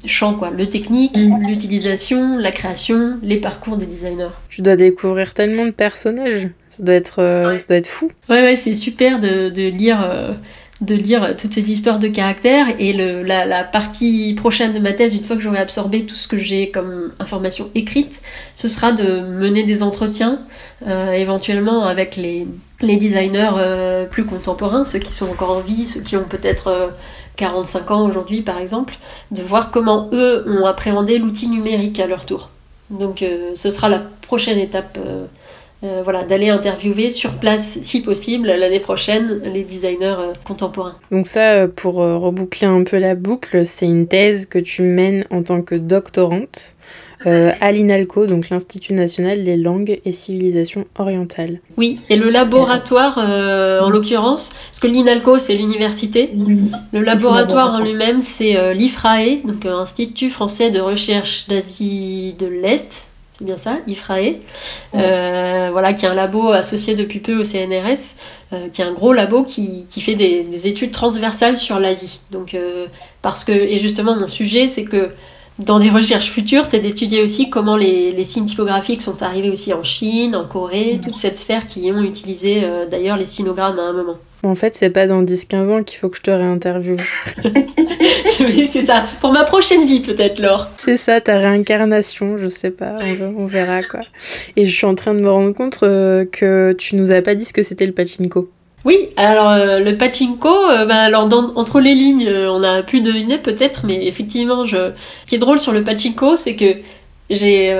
champs quoi, le technique, mm. l'utilisation, la création, les parcours des designers. Tu dois découvrir tellement de personnages, ça doit être, euh, ça doit être fou. Ouais ouais, c'est super de, de lire de lire toutes ces histoires de caractères et le, la, partie prochaine de ma thèse, une fois que j'aurai absorbé tout ce que j'ai comme information écrite, ce sera de mener des entretiens euh, éventuellement avec les, designers euh, plus contemporains, ceux qui sont encore en vie, ceux qui ont peut-être 45 euh, ans aujourd'hui par exemple, de voir comment eux ont appréhendé l'outil numérique à leur tour. Donc ce sera la prochaine étape euh, voilà, d'aller interviewer sur place, si possible, l'année prochaine, les designers euh, contemporains. Donc ça, euh, pour reboucler un peu la boucle, c'est une thèse que tu mènes en tant que doctorante à l'INALCO, donc l'Institut national des langues et civilisations orientales. Oui, et le laboratoire en l'occurrence, parce que l'INALCO c'est l'université, le laboratoire en lui-même c'est l'IFRAE, donc Institut français de recherche d'Asie de l'Est, c'est bien ça, IFRAE, euh, voilà, qui est un labo associé depuis peu au CNRS, euh, qui est un gros labo qui, fait des, études transversales sur l'Asie. Donc, euh, parce que, et justement, mon sujet, c'est que dans des recherches futures, c'est d'étudier aussi comment les, signes typographiques sont arrivés aussi en Chine, en Corée, toute cette sphère qui ont utilisé d'ailleurs les sinogrammes à un moment. En fait, c'est pas dans 10-15 ans qu'il faut que je te réinterviewe. oui, c'est ça. Pour ma prochaine vie, peut-être, Laure. C'est ça, ta réincarnation, je sais pas, on, verra quoi. Et je suis en train de me rendre compte euh, que tu nous as pas dit ce que c'était le pachinko. Oui, alors euh, le pachinko, euh, bah, alors entre les lignes, on a pu deviner peut-être, mais effectivement, je... ce qui est drôle sur le pachinko, c'est que j'ai,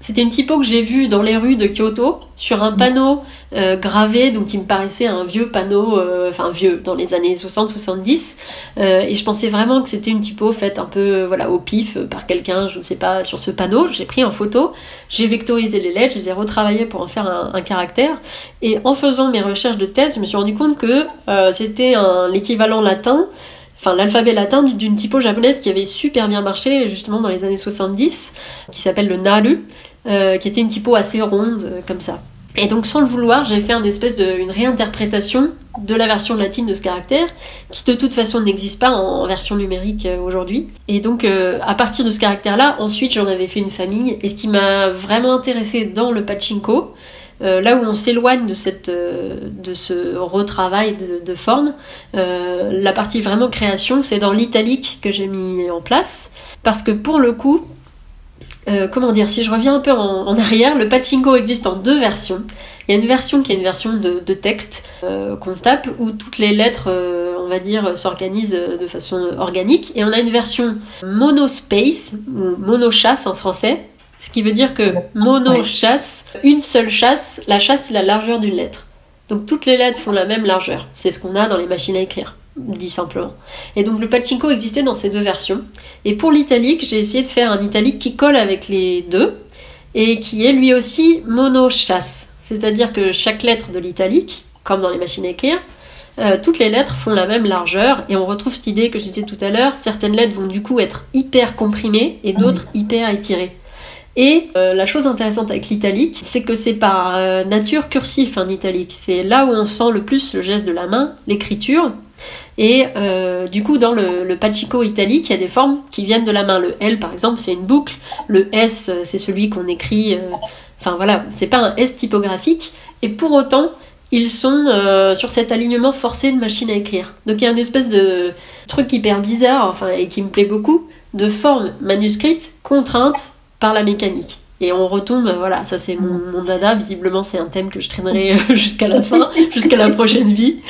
c'était une typo que j'ai vue dans les rues de Kyoto sur un panneau euh, gravé, donc il me paraissait un vieux panneau, euh, enfin vieux, dans les années 60-70, euh, et je pensais vraiment que c'était une typo faite un peu voilà au pif par quelqu'un, je ne sais pas, sur ce panneau. J'ai pris en photo, j'ai vectorisé les lettres, je les ai retravaillées pour en faire un, caractère, et en faisant mes recherches de thèse, je me suis rendu compte que c'était l'équivalent latin enfin l'alphabet latin d'une typo japonaise qui avait super bien marché justement dans les années 70, qui s'appelle le naru, qui était une typo assez ronde comme ça. Et donc sans le vouloir, j'ai fait une espèce de une réinterprétation de la version latine de ce caractère, qui de toute façon n'existe pas en, version numérique euh, aujourd'hui. Et donc euh, à partir de ce caractère-là, ensuite j'en avais fait une famille. Et ce qui m'a vraiment intéressé dans le pachinko, euh, là où on s'éloigne de cette de ce retravail de, de forme, la partie vraiment création, c'est dans l'italique que j'ai mis en place, parce que pour le coup, euh, comment dire, si je reviens un peu en, arrière, le pachinko existe en deux versions. Il y a une version qui est une version de, texte euh, qu'on tape où toutes les lettres, euh, on va dire, s'organisent de façon organique. Et on a une version monospace ou monochasse en français, ce qui veut dire que monochasse, une seule chasse, la chasse c'est la largeur d'une lettre. Donc toutes les lettres font la même largeur. C'est ce qu'on a dans les machines à écrire dit simplement. Et donc le pachinko existait dans ces deux versions. Et pour l'italique, j'ai essayé de faire un italique qui colle avec les deux et qui est lui aussi mono-chasse. C'est-à-dire que chaque lettre de l'italique, comme dans les machines à écrire, euh, toutes les lettres font la même largeur et on retrouve cette idée que je disais tout à l'heure, certaines lettres vont du coup être hyper comprimées et d'autres hyper étirées. Et euh, la chose intéressante avec l'italique, c'est que c'est par euh, nature cursif en italique. C'est là où on sent le plus le geste de la main, l'écriture. Et du coup, dans le, pachiko italique, il y a des formes qui viennent de la main. Le L, par exemple, c'est une boucle. Le S, c'est celui qu'on écrit. Enfin voilà, c'est pas un S typographique. Et pour autant, ils sont euh, sur cet alignement forcé de machine à écrire. Donc il y a une espèce de truc hyper bizarre, enfin, et qui me plaît beaucoup, de forme manuscrite contrainte par la mécanique. Et on retombe, voilà, ça c'est mon, dada, visiblement c'est un thème que je traînerai euh, jusqu'à la fin, jusqu'à la prochaine vie.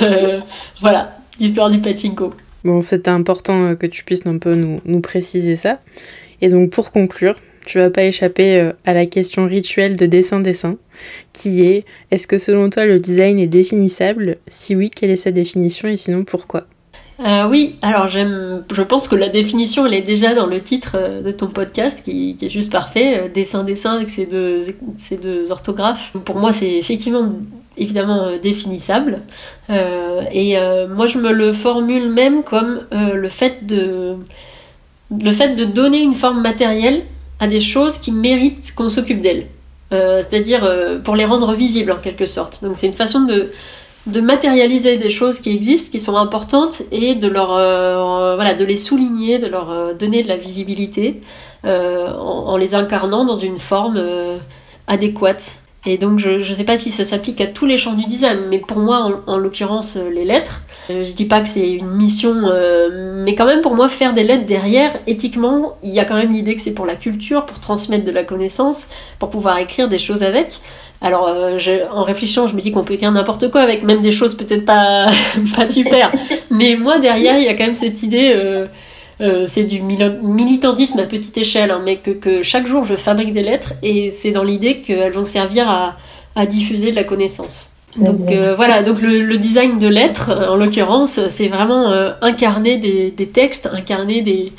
Euh, voilà, l'histoire du pachinko. Bon, c'était important que tu puisses un peu nous, nous préciser ça. Et donc pour conclure, tu vas pas échapper euh, à la question rituelle de dessin-dessin, qui est est-ce que selon toi le design est définissable? Si oui, quelle est sa définition? Et sinon pourquoi? Euh, oui, alors j'aime, je pense que la définition elle est déjà dans le titre euh, de ton podcast qui, est juste parfait, dessin dessin avec ces deux, ces deux orthographes. Pour moi c'est effectivement évidemment définissable et moi je me le formule même comme le fait de le fait de donner une forme matérielle à des choses qui méritent qu'on s'occupe d'elles. Euh, c'est-à-dire euh, pour les rendre visibles en quelque sorte. Donc c'est une façon de, de matérialiser des choses qui existent, qui sont importantes, et de leur euh, voilà, de les souligner, de leur donner de la visibilité en, en, les incarnant dans une forme adéquate. Et donc je ne sais pas si ça s'applique à tous les champs du design, mais pour moi en, l'occurrence euh, les lettres, euh, je dis pas que c'est une mission, euh, mais quand même pour moi faire des lettres derrière, éthiquement, il y a quand même l'idée que c'est pour la culture, pour transmettre de la connaissance, pour pouvoir écrire des choses avec. Alors en réfléchissant, je me dis qu'on peut écrire n'importe quoi avec, même des choses peut-être pas, pas super. mais moi derrière, il y a quand même cette idée euh, c'est du militantisme à petite échelle, hein, mais que, chaque jour je fabrique des lettres et c'est dans l'idée qu'elles vont servir à, diffuser de la connaissance. Donc euh, voilà, donc le, design de lettres, en l'occurrence, c'est vraiment euh, incarner des, textes, incarner des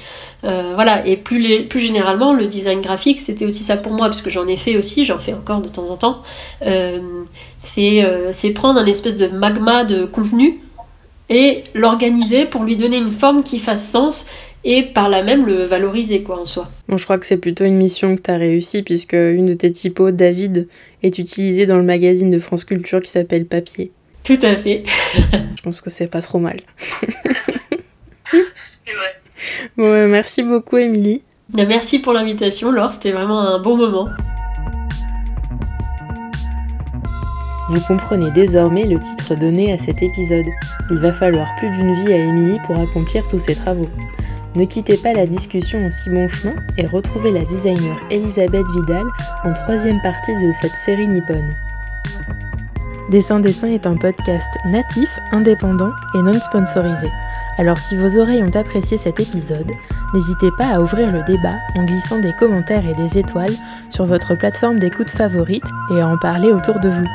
voilà, et plus plus généralement le design graphique, c'était aussi ça pour moi parce que j'en ai fait aussi, j'en fais encore de temps en temps. c'est c'est prendre un espèce de magma de contenu et l'organiser pour lui donner une forme qui fasse sens et par là même le valoriser quoi en soi. Bon, je crois que c'est plutôt une mission que tu as réussi puisque une de tes typos, David, est utilisée dans le magazine de France Culture qui s'appelle Papier. Tout à fait. je pense que c'est pas trop mal. c'est vrai. Bon, merci beaucoup Émilie. Merci pour l'invitation Laure, c'était vraiment un bon moment. Vous comprenez désormais le titre donné à cet épisode. Il va falloir plus d'une vie à Émilie pour accomplir tous ses travaux. Ne quittez pas la discussion en si bon chemin et retrouvez la designer Elisabeth Vidal en troisième partie de cette série nippone. Dessin Dessin est un podcast natif, indépendant et non sponsorisé. Alors si vos oreilles ont apprécié cet épisode, n'hésitez pas à ouvrir le débat en glissant des commentaires et des étoiles sur votre plateforme d'écoute favorite et à en parler autour de vous.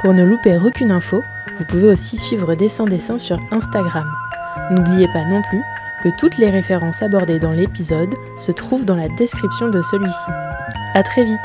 Pour ne louper aucune info, vous pouvez aussi suivre Dessin Dessin sur Instagram. N'oubliez pas non plus que toutes les références abordées dans l'épisode se trouvent dans la description de celui-ci. A très vite